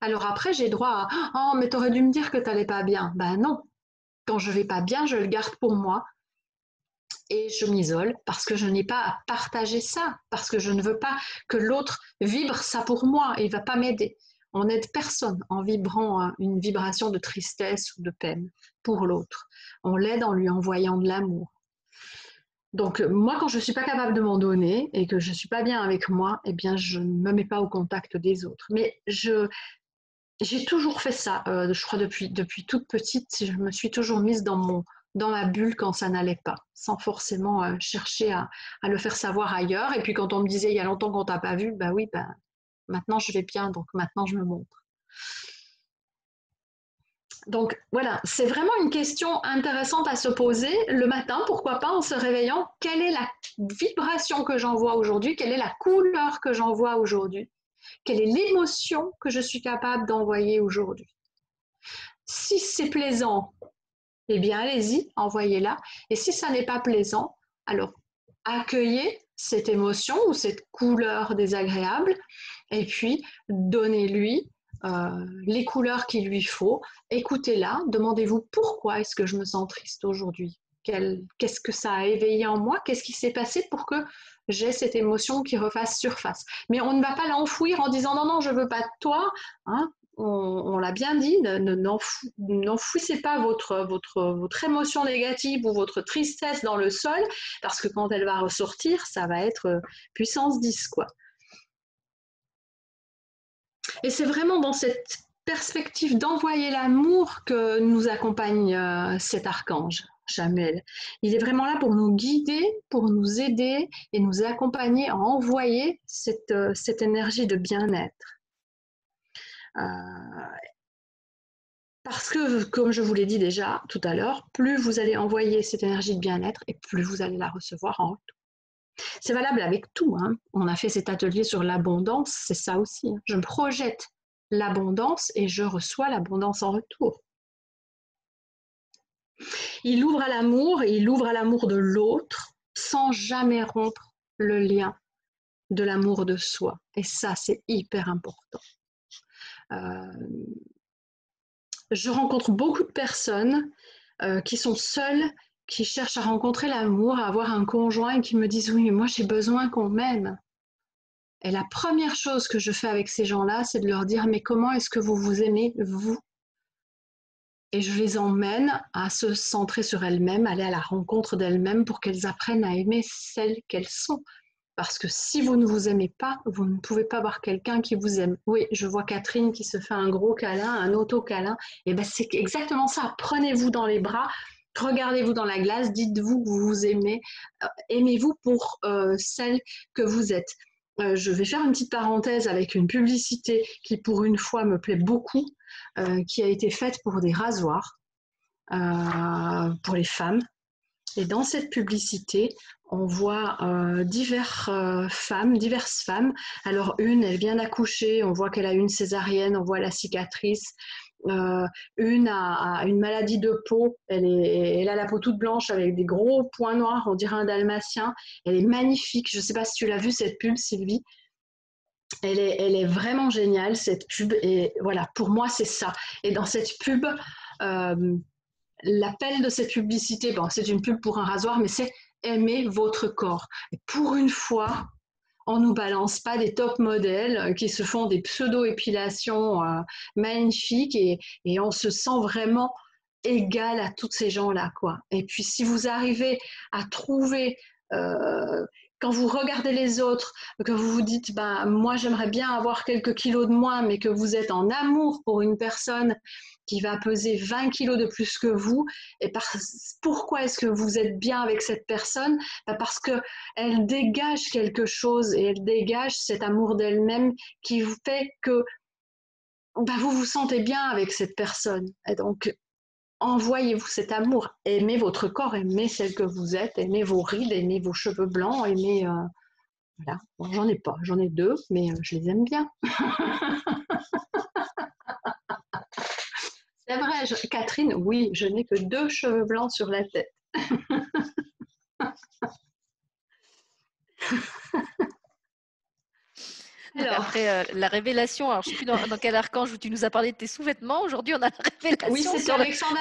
S2: Alors après, j'ai droit à Oh, mais t'aurais dû me dire que t'allais pas bien. Ben non. Quand je vais pas bien, je le garde pour moi et je m'isole parce que je n'ai pas à partager ça, parce que je ne veux pas que l'autre vibre ça pour moi et il va pas m'aider. On n'aide personne en vibrant une vibration de tristesse ou de peine pour l'autre. On l'aide en lui envoyant de l'amour. Donc moi, quand je ne suis pas capable de m'en donner et que je ne suis pas bien avec moi, eh bien, je ne me mets pas au contact des autres. Mais j'ai toujours fait ça, euh, je crois depuis, toute petite, je me suis toujours mise dans, mon, dans ma bulle quand ça n'allait pas, sans forcément euh, chercher à, le faire savoir ailleurs. Et puis quand on me disait il y a longtemps qu'on t'a pas vu, bah oui, bah, Maintenant, je vais bien, donc maintenant, je me montre. Donc voilà, c'est vraiment une question intéressante à se poser le matin, pourquoi pas en se réveillant, quelle est la vibration que j'envoie aujourd'hui, quelle est la couleur que j'envoie aujourd'hui, quelle est l'émotion que je suis capable d'envoyer aujourd'hui? Si c'est plaisant, eh bien allez-y, envoyez-la. Et si ça n'est pas plaisant, alors accueillez cette émotion ou cette couleur désagréable et puis donnez-lui euh, les couleurs qu'il lui faut. Écoutez-la, demandez-vous pourquoi est-ce que je me sens triste aujourd'hui Qu'est-ce que ça a éveillé en moi? Qu'est-ce qui s'est passé pour que j'ai cette émotion qui refasse surface? Mais on ne va pas l'enfouir en disant non, non, je veux pas de toi. Hein. on, l'a bien dit, n'enfouissez pas votre, votre, votre émotion négative ou votre tristesse dans le sol, parce que quand elle va ressortir, ça va être puissance 10, quoi. Et c'est vraiment dans cette perspective d'envoyer l'amour que nous accompagne euh, cet archange, Jamel. Il est vraiment là pour nous guider, pour nous aider et nous accompagner à envoyer cette, euh, énergie de bien-être. Euh, parce que, comme je vous l'ai dit déjà tout à l'heure, plus vous allez envoyer cette énergie de bien-être et plus vous allez la recevoir en retour. C'est valable avec tout. Hein. On a fait cet atelier sur l'abondance, c'est ça aussi. Hein. Je projette l'abondance et je reçois l'abondance en retour. Il ouvre à l'amour et il ouvre à l'amour de l'autre sans jamais rompre le lien de l'amour de soi. Et ça, c'est hyper important. Euh, je rencontre beaucoup de personnes euh, qui sont seules qui cherchent à rencontrer l'amour, à avoir un conjoint et qui me disent oui, mais moi j'ai besoin qu'on m'aime. Et la première chose que je fais avec ces gens-là, c'est de leur dire mais comment est-ce que vous vous aimez vous? Et je les emmène à se centrer sur elles-mêmes, aller à la rencontre d'elles-mêmes pour qu'elles apprennent à aimer celles qu'elles sont. Parce que si vous ne vous aimez pas, vous ne pouvez pas voir quelqu'un qui vous aime. Oui, je vois Catherine qui se fait un gros câlin, un auto-câlin. Et eh ben c'est exactement ça. Prenez-vous dans les bras, regardez-vous dans la glace, dites-vous que vous vous aimez, euh, aimez-vous pour euh, celle que vous êtes. Euh, je vais faire une petite parenthèse avec une publicité qui pour une fois me plaît beaucoup, qui a été faite pour des rasoirs pour les femmes. Et dans cette publicité, on voit diverses femmes, diverses femmes. Alors une, elle vient d'accoucher, on voit qu'elle a une césarienne, on voit la cicatrice. Euh, une a, une maladie de peau, elle, est, elle a la peau toute blanche avec des gros points noirs, on dirait un dalmatien. Elle est magnifique. Je ne sais pas si tu l'as vu cette pub, Sylvie. Elle est, elle est, vraiment géniale, cette pub. Et voilà, pour moi, c'est ça. Et dans cette pub, euh, l'appel de cette publicité, bon, c'est une pub pour un rasoir, mais c'est aimer votre corps. Et pour une fois, on nous balance pas des top modèles euh, qui se font des pseudo-épilations euh, magnifiques et, on se sent vraiment égal à tous ces gens-là. Et puis si vous arrivez à trouver, euh, quand vous regardez les autres, que vous vous dites, ben, moi j'aimerais bien avoir quelques kilos de moins, mais que vous êtes en amour pour une personne qui va peser 20 kilos de plus que vous. Et pourquoi est-ce que vous êtes bien avec cette personne? Bah, Parce qu'elle dégage quelque chose et elle dégage cet amour d'elle-même qui vous fait que bah, vous vous sentez bien avec cette personne. Et donc, envoyez-vous cet amour. Aimez votre corps, aimez celle que vous êtes, aimez vos rides, aimez vos cheveux blancs, aimez... Euh, voilà, j'en ai pas, j'en ai deux, mais euh, je les aime bien. C'est vrai, Catherine, oui, je n'ai que deux cheveux blancs sur la tête.
S1: alors, après euh, la révélation, alors je ne sais plus dans, quel archange où tu nous as parlé de tes sous-vêtements. Aujourd'hui, on a la révélation.
S2: Oui, c'est sur,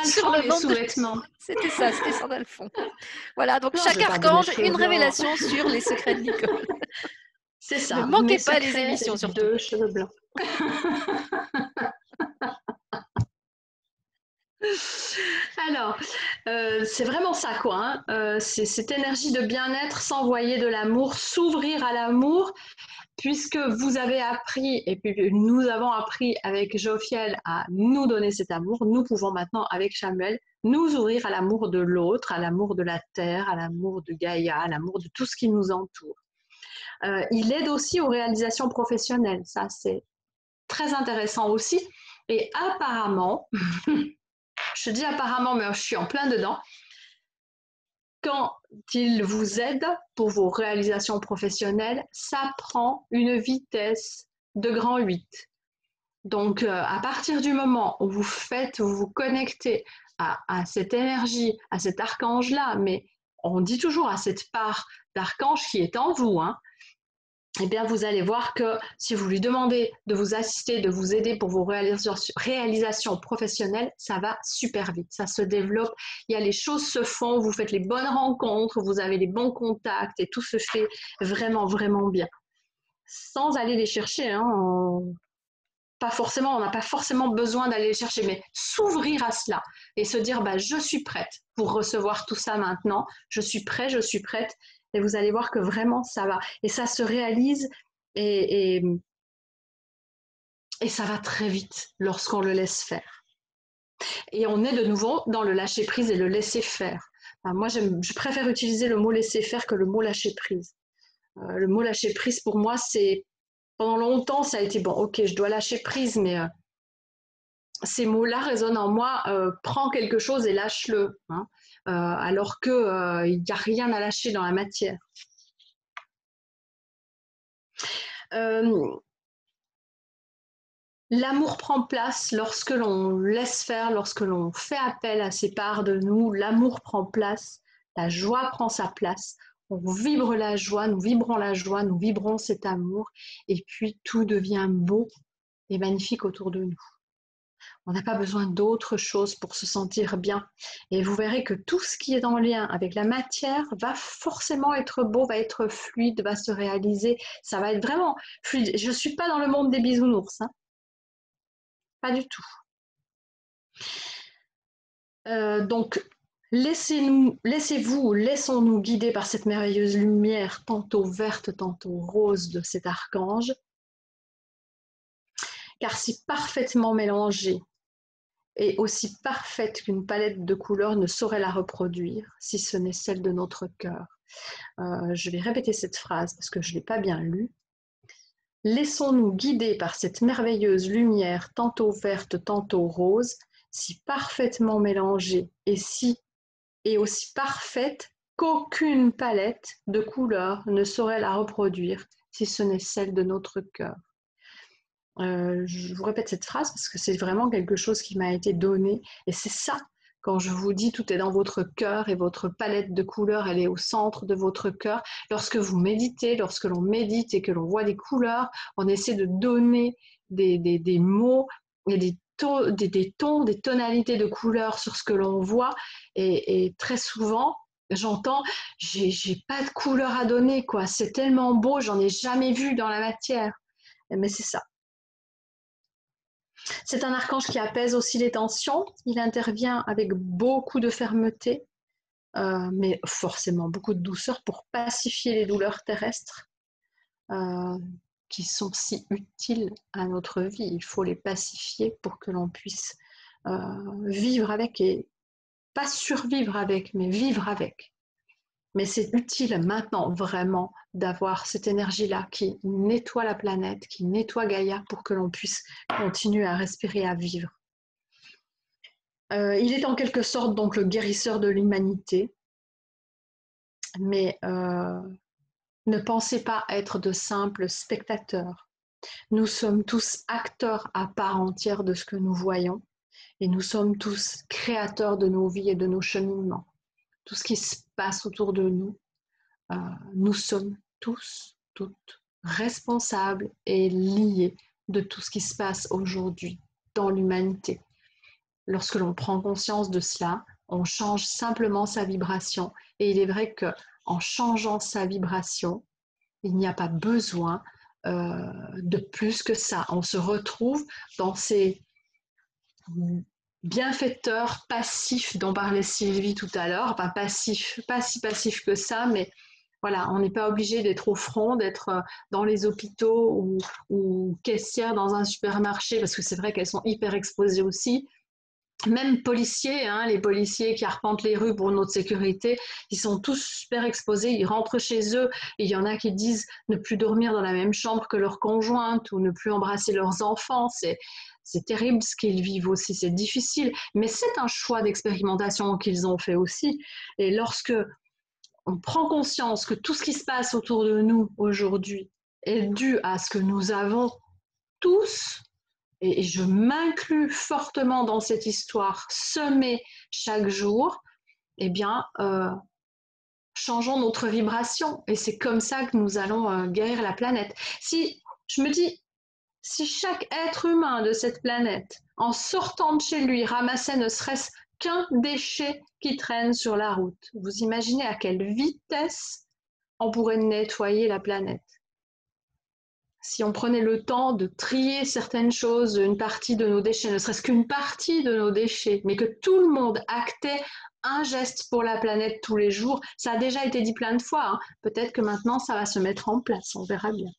S2: sur le sous-vêtements.
S1: C'était ça, c'était Sandalphon. Voilà, donc chaque archange, une révélation sur les secrets de Nicole.
S2: C'est ça.
S1: Ne manquez pas les émissions sur
S2: deux cheveux blancs. Alors, euh, c'est vraiment ça, quoi. Hein. Euh, c'est cette énergie de bien-être, s'envoyer de l'amour, s'ouvrir à l'amour, puisque vous avez appris, et puis nous avons appris avec Jophiel à nous donner cet amour, nous pouvons maintenant, avec Samuel, nous ouvrir à l'amour de l'autre, à l'amour de la terre, à l'amour de Gaïa, à l'amour de tout ce qui nous entoure. Euh, il aide aussi aux réalisations professionnelles, ça c'est très intéressant aussi. Et apparemment, je dis apparemment, mais je suis en plein dedans. Quand il vous aide pour vos réalisations professionnelles, ça prend une vitesse de grand 8. Donc, euh, à partir du moment où vous faites, vous vous connectez à, à cette énergie, à cet archange-là, mais on dit toujours à cette part d'archange qui est en vous, hein, eh bien, vous allez voir que si vous lui demandez de vous assister, de vous aider pour vos réalisations professionnelles, ça va super vite, ça se développe. Il y a les choses se font, vous faites les bonnes rencontres, vous avez les bons contacts et tout se fait vraiment, vraiment bien. Sans aller les chercher, hein, pas forcément, on n'a pas forcément besoin d'aller les chercher, mais s'ouvrir à cela et se dire, bah, je suis prête pour recevoir tout ça maintenant, je suis prêt, je suis prête, et vous allez voir que vraiment ça va. Et ça se réalise et, et, ça va très vite lorsqu'on le laisse faire. Et on est de nouveau dans le lâcher prise et le laisser faire. moi, je préfère utiliser le mot laisser faire que le mot lâcher prise. Euh, le mot lâcher prise, pour moi, c'est pendant longtemps, ça a été bon, ok, je dois lâcher prise, mais euh, ces mots-là résonnent en moi, euh, prends quelque chose et lâche-le. Hein. Euh, alors qu'il n'y a rien à lâcher dans la matière. Euh, l'amour prend place lorsque l'on laisse faire, lorsque l'on fait appel à ces parts de nous. L'amour prend place, la joie prend sa place. On vibre la joie, nous vibrons la joie, nous vibrons cet amour, et puis tout devient beau et magnifique autour de nous. On n'a pas besoin d'autre chose pour se sentir bien. Et vous verrez que tout ce qui est en lien avec la matière va forcément être beau, va être fluide, va se réaliser. Ça va être vraiment fluide. Je ne suis pas dans le monde des bisounours. Hein. Pas du tout. Euh, donc, laissez-nous, laissez-vous, laissons-nous guider par cette merveilleuse lumière, tantôt verte, tantôt rose de cet archange. Car si parfaitement mélangée, est aussi parfaite qu'une palette de couleurs ne saurait la reproduire, si ce n'est celle de notre cœur. Euh, je vais répéter cette phrase parce que je ne l'ai pas bien lue. Laissons-nous guider par cette merveilleuse lumière, tantôt verte, tantôt rose, si parfaitement mélangée et si et aussi parfaite qu'aucune palette de couleurs ne saurait la reproduire, si ce n'est celle de notre cœur. Euh, je vous répète cette phrase parce que c'est vraiment quelque chose qui m'a été donné. Et c'est ça, quand je vous dis tout est dans votre cœur et votre palette de couleurs, elle est au centre de votre cœur. Lorsque vous méditez, lorsque l'on médite et que l'on voit des couleurs, on essaie de donner des, des, mots et des, des, tons, des tonalités de couleurs sur ce que l'on voit. Et, et très souvent, j'entends j'ai pas de couleur à donner quoi c'est tellement beau j'en ai jamais vu dans la matière mais c'est ça c'est un archange qui apaise aussi les tensions. Il intervient avec beaucoup de fermeté, euh, mais forcément beaucoup de douceur pour pacifier les douleurs terrestres euh, qui sont si utiles à notre vie. Il faut les pacifier pour que l'on puisse euh, vivre avec et pas survivre avec, mais vivre avec. Mais c'est utile maintenant vraiment d'avoir cette énergie-là qui nettoie la planète, qui nettoie Gaïa pour que l'on puisse continuer à respirer, à vivre. Euh, il est en quelque sorte donc le guérisseur de l'humanité, mais euh, ne pensez pas être de simples spectateurs. Nous sommes tous acteurs à part entière de ce que nous voyons et nous sommes tous créateurs de nos vies et de nos cheminements tout ce qui se passe autour de nous, euh, nous sommes tous, toutes responsables et liés de tout ce qui se passe aujourd'hui dans l'humanité. Lorsque l'on prend conscience de cela, on change simplement sa vibration. Et il est vrai que en changeant sa vibration, il n'y a pas besoin euh, de plus que ça. On se retrouve dans ces bienfaiteur passif dont parlait Sylvie tout à l'heure, enfin passif, pas si passif que ça, mais voilà, on n'est pas obligé d'être au front, d'être euh, dans les hôpitaux ou, ou caissière dans un supermarché, parce que c'est vrai qu'elles sont hyper exposées aussi. Même policiers, hein, les policiers qui arpentent les rues pour notre sécurité, ils sont tous super exposés, ils rentrent chez eux, et il y en a qui disent ne plus dormir dans la même chambre que leur conjointe ou ne plus embrasser leurs enfants. C'est, c'est terrible ce qu'ils vivent aussi, c'est difficile, mais c'est un choix d'expérimentation qu'ils ont fait aussi. Et lorsque on prend conscience que tout ce qui se passe autour de nous aujourd'hui est dû à ce que nous avons tous, et je m'inclus fortement dans cette histoire, semée chaque jour, eh bien, euh, changeons notre vibration. Et c'est comme ça que nous allons euh, guérir la planète. Si je me dis, si chaque être humain de cette planète, en sortant de chez lui, ramassait ne serait-ce qu'un déchet qui traîne sur la route, vous imaginez à quelle vitesse on pourrait nettoyer la planète si on prenait le temps de trier certaines choses, une partie de nos déchets, ne serait-ce qu'une partie de nos déchets, mais que tout le monde actait un geste pour la planète tous les jours, ça a déjà été dit plein de fois. Hein. Peut-être que maintenant, ça va se mettre en place, on verra bien.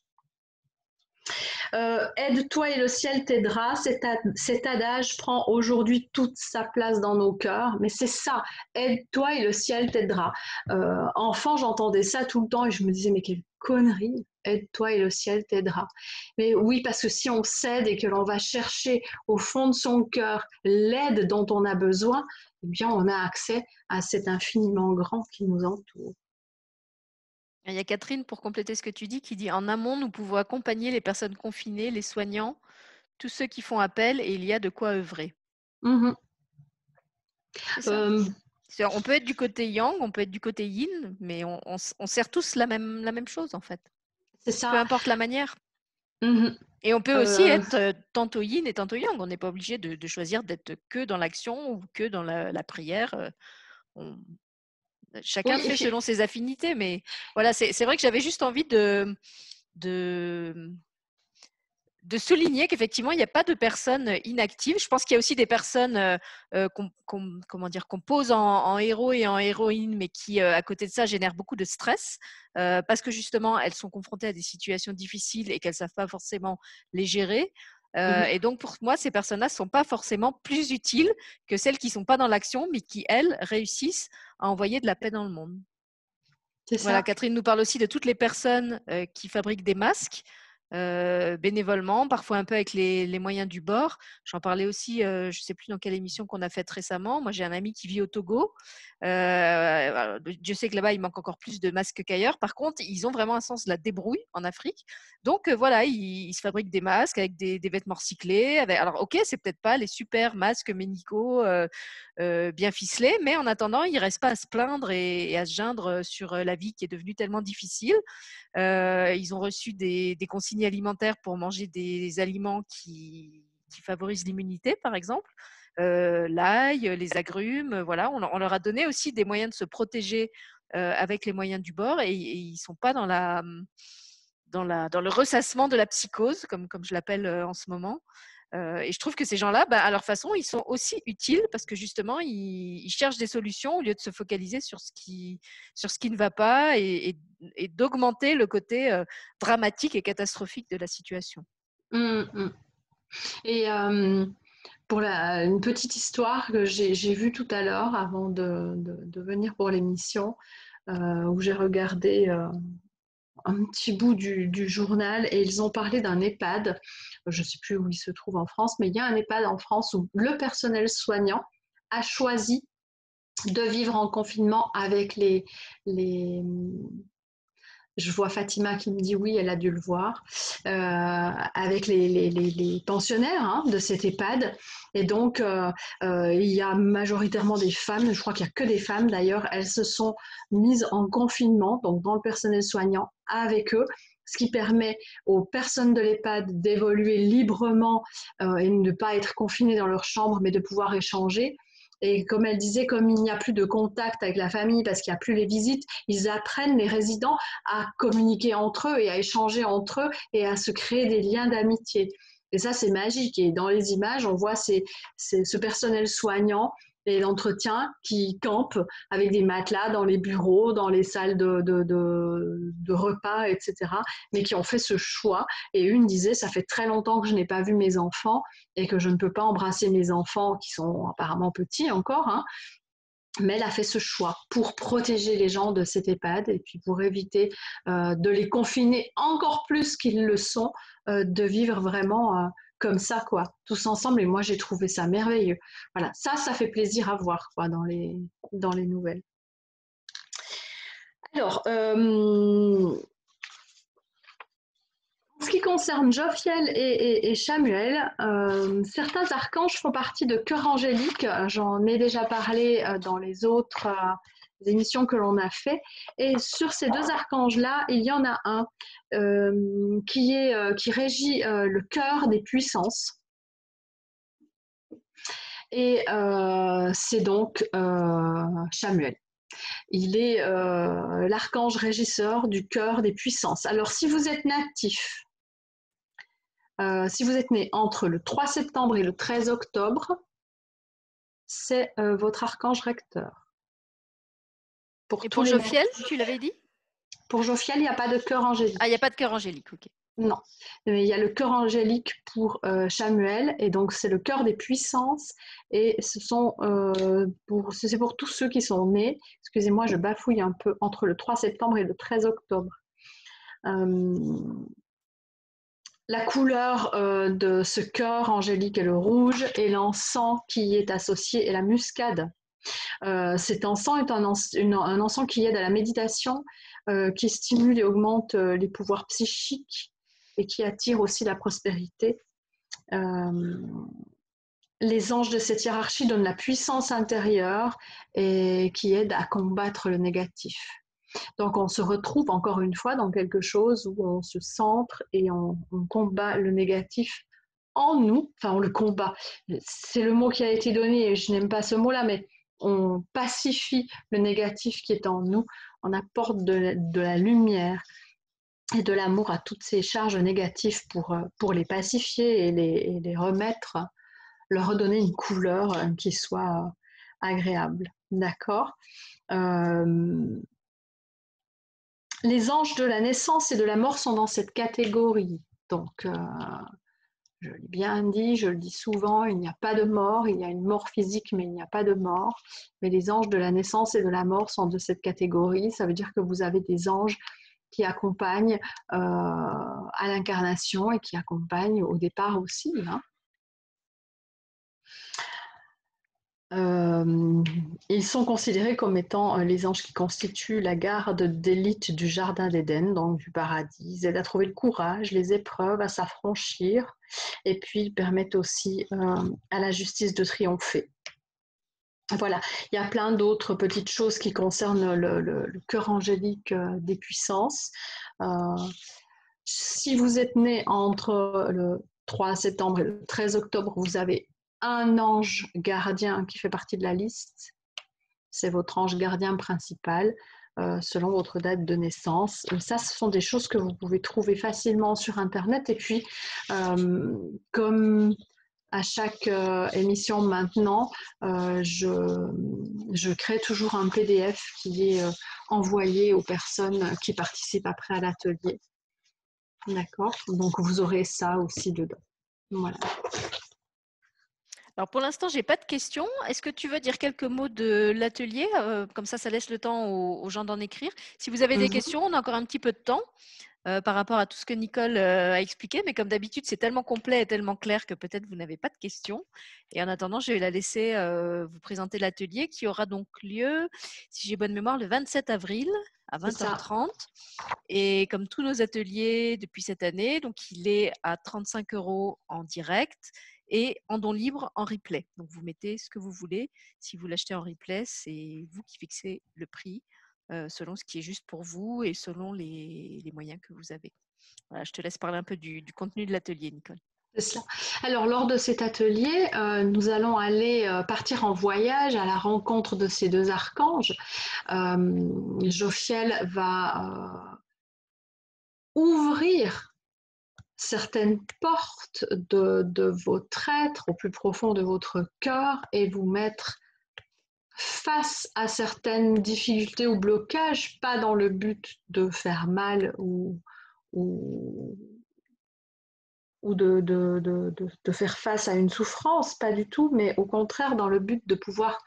S2: Euh, aide-toi et le ciel t'aidera. Cet, adage prend aujourd'hui toute sa place dans nos cœurs, mais c'est ça. Aide-toi et le ciel t'aidera. Euh, enfant, j'entendais ça tout le temps et je me disais, mais quelle connerie aide-toi et le ciel t'aidera. Mais oui, parce que si on cède et que l'on va chercher au fond de son cœur l'aide dont on a besoin, eh bien, on a accès à cet infiniment grand qui nous entoure.
S1: Il y a Catherine, pour compléter ce que tu dis, qui dit En amont, nous pouvons accompagner les personnes confinées, les soignants, tous ceux qui font appel, et il y a de quoi œuvrer. Mmh on peut être du côté yang, on peut être du côté yin, mais on, sert tous la même, la même chose en fait. C'est ça. Peu importe la manière. Mmh et on peut aussi euh. être tantôt yin et tantôt yang. On n'est pas obligé de, choisir d'être que dans l'action ou que dans la, prière. Chacun fait selon ses affinités, mais voilà, c'est vrai que j'avais juste envie de, de, de souligner qu'effectivement, il n'y a pas de personnes inactives. Je pense qu'il y a aussi des personnes euh, euh, qu'on comment dire, qu'on pose en, héros et en héroïne, mais qui, euh, à côté de ça, génèrent beaucoup de stress parce que justement, elles sont confrontées à des situations difficiles et qu'elles ne savent pas forcément les gérer. Mmh et donc, pour moi, ces personnes-là ne sont pas forcément plus utiles que celles qui ne sont pas dans l'action, mais qui, elles, réussissent à envoyer de la paix dans le monde. Voilà, Catherine nous parle aussi de toutes les personnes qui fabriquent des masques. Euh, bénévolement, parfois un peu avec les, moyens du bord. J'en parlais aussi, euh, je ne sais plus dans quelle émission qu'on a faite récemment. Moi, j'ai un ami qui vit au Togo. Euh, Dieu sait que là-bas, il manque encore plus de masques qu'ailleurs. Par contre, ils ont vraiment un sens de la débrouille en Afrique. Donc, voilà, ils, se fabriquent des masques avec des, vêtements recyclés. Alors, ok, c'est peut-être pas les super masques médicaux bien ficelés, mais en attendant, ils ne restent pas à se plaindre et, à se geindre sur la vie qui est devenue tellement difficile. ils ont reçu des, des consignes alimentaire pour manger des aliments qui, favorisent l'immunité, par exemple. Euh, l'ail, les agrumes, voilà. On, leur a donné aussi des moyens de se protéger euh, avec les moyens du bord et, ils ne sont pas dans, la, dans, la, dans le ressassement de la psychose, comme, comme je l'appelle euh, en ce moment. Et je trouve que ces gens-là, bah, à leur façon, ils sont aussi utiles parce que justement, ils, cherchent des solutions au lieu de se focaliser sur ce qui, sur ce qui ne va pas et, d'augmenter le côté dramatique et catastrophique de la situation.
S2: Mmh, mmh. Et pour une petite histoire que j'ai vue tout à l'heure avant de, venir pour l'émission, où j'ai regardé un petit bout du, journal et ils ont parlé d'un EHPAD. Je ne sais plus où il se trouve en France, mais il y a un EHPAD en France où le personnel soignant a choisi de vivre en confinement avec les, je vois Fatima qui me dit oui, elle a dû le voir, euh, avec les, pensionnaires hein, de cet EHPAD. Et donc, euh, euh, il y a majoritairement des femmes, je crois qu'il n'y a que des femmes d'ailleurs, elles se sont mises en confinement, donc dans le personnel soignant, avec eux ce qui permet aux personnes de l'EHPAD d'évoluer librement et de ne pas être confinées dans leur chambre, mais de pouvoir échanger. Et comme elle disait, comme il n'y a plus de contact avec la famille parce qu'il n'y a plus les visites, ils apprennent les résidents à communiquer entre eux et à échanger entre eux et à se créer des liens d'amitié. Et ça, c'est magique. Et dans les images, on voit ce personnel soignant et l'entretien qui campent avec des matelas dans les bureaux, dans les salles de, de, repas, etc. Mais qui ont fait ce choix. Et une disait, ça fait très longtemps que je n'ai pas vu mes enfants et que je ne peux pas embrasser mes enfants qui sont apparemment petits encore. Hein. mais elle a fait ce choix pour protéger les gens de cet EHPAD et puis pour éviter euh, de les confiner encore plus qu'ils le sont, euh, de vivre vraiment euh, comme ça, quoi, tous ensemble. Et moi, j'ai trouvé ça merveilleux. Voilà, ça, ça fait plaisir à voir, quoi, dans les, dans les nouvelles. Alors, euh, en ce qui concerne Jophiel et, Samuel, euh, certains archanges font partie de cœur angélique. J'en ai déjà parlé euh, dans les autres émissions que l'on a fait. Et sur ces deux archanges-là, il y en a un qui, est, qui régit le cœur des puissances. Et c'est donc Samuel. Il est euh, l'archange régisseur du cœur des puissances. Alors si vous êtes natif, euh, si vous êtes né entre le 3 septembre et le 13 octobre, c'est euh, votre archange recteur.
S1: Pour et pour Jophiel, tu l'avais dit?
S2: Pour Jophiel, il n'y a pas de cœur angélique.
S1: Ah, il n'y a pas de cœur angélique, ok.
S2: Non, il y a le cœur angélique pour euh, Samuel, et donc c'est le cœur des puissances, et ce sont euh, pour, c'est pour tous ceux qui sont nés. Excusez-moi, je bafouille un peu entre le 3 septembre et le 13 octobre. Euh, la couleur de ce cœur angélique est le rouge, et l'encens qui y est associé est la muscade. Cet encens est un, encens qui aide à la méditation, qui stimule et augmente les pouvoirs psychiques et qui attire aussi la prospérité. Euh, les anges de cette hiérarchie donnent la puissance intérieure et qui aident à combattre le négatif. Donc on se retrouve encore une fois dans quelque chose où on se centre et on, combat le négatif en nous, enfin on le combat, c'est le mot qui a été donné et je n'aime pas ce mot-là, mais on pacifie le négatif qui est en nous, on apporte de la lumière, et de l'amour à toutes ces charges négatives pour, euh, les pacifier et les, les remettre, leur redonner une couleur euh, qui soit euh, agréable. D'accord? Les anges de la naissance et de la mort sont dans cette catégorie. Donc, je l'ai bien dit, je le dis souvent, il n'y a pas de mort, il y a une mort physique, mais il n'y a pas de mort. Mais les anges de la naissance et de la mort sont de cette catégorie. Ça veut dire que vous avez des anges qui accompagnent euh, à l'incarnation et qui accompagnent au départ aussi. Hein. Euh, ils sont considérés comme étant euh, les anges qui constituent la garde d'élite du Jardin d'Éden, donc du paradis. Ils aident à trouver le courage, les épreuves, à s'affranchir, et puis ils permettent aussi à la justice de triompher. Voilà, il y a plein d'autres petites choses qui concernent le, cœur angélique euh, des puissances. Euh, si vous êtes né entre le 3 septembre et le 13 octobre, vous avez un ange gardien qui fait partie de la liste. C'est votre ange gardien principal. Euh, selon votre date de naissance. Ça, ce sont des choses que vous pouvez trouver facilement sur Internet. Et puis, comme à chaque euh, émission maintenant, euh, je, crée toujours un PDF qui est euh, envoyé aux personnes qui participent après à l'atelier. D'accord? Donc vous aurez ça aussi dedans. Voilà.
S1: Alors pour l'instant, j'ai pas de questions. Est-ce que tu veux dire quelques mots de l'atelier Comme ça, ça laisse le temps aux, gens d'en écrire? Si vous avez des mhm. questions, on a encore un petit peu de temps. Euh, par rapport à tout ce que Nicole euh, a expliqué. Mais comme d'habitude, c'est tellement complet et tellement clair que peut-être vous n'avez pas de questions. Et en attendant, je vais la laisser euh, vous présenter l'atelier qui aura donc lieu, si j'ai bonne mémoire, le 27 avril à 20h30. Et comme tous nos ateliers depuis cette année, donc il est à 35 euros en direct et en don libre en replay. Donc vous mettez ce que vous voulez. Si vous l'achetez en replay, c'est vous qui fixez le prix selon ce qui est juste pour vous et selon les, moyens que vous avez. je te laisse parler un peu du, contenu de l'atelier, Nicole.
S2: Alors, lors de cet atelier, nous allons aller partir en voyage à la rencontre de ces deux archanges. Jophiel va ouvrir certaines portes de, votre être au plus profond de votre cœur et vous mettre face à certaines difficultés ou blocages, pas dans le but de faire mal ou, de, faire face à une souffrance, pas du tout, mais au contraire dans le but de pouvoir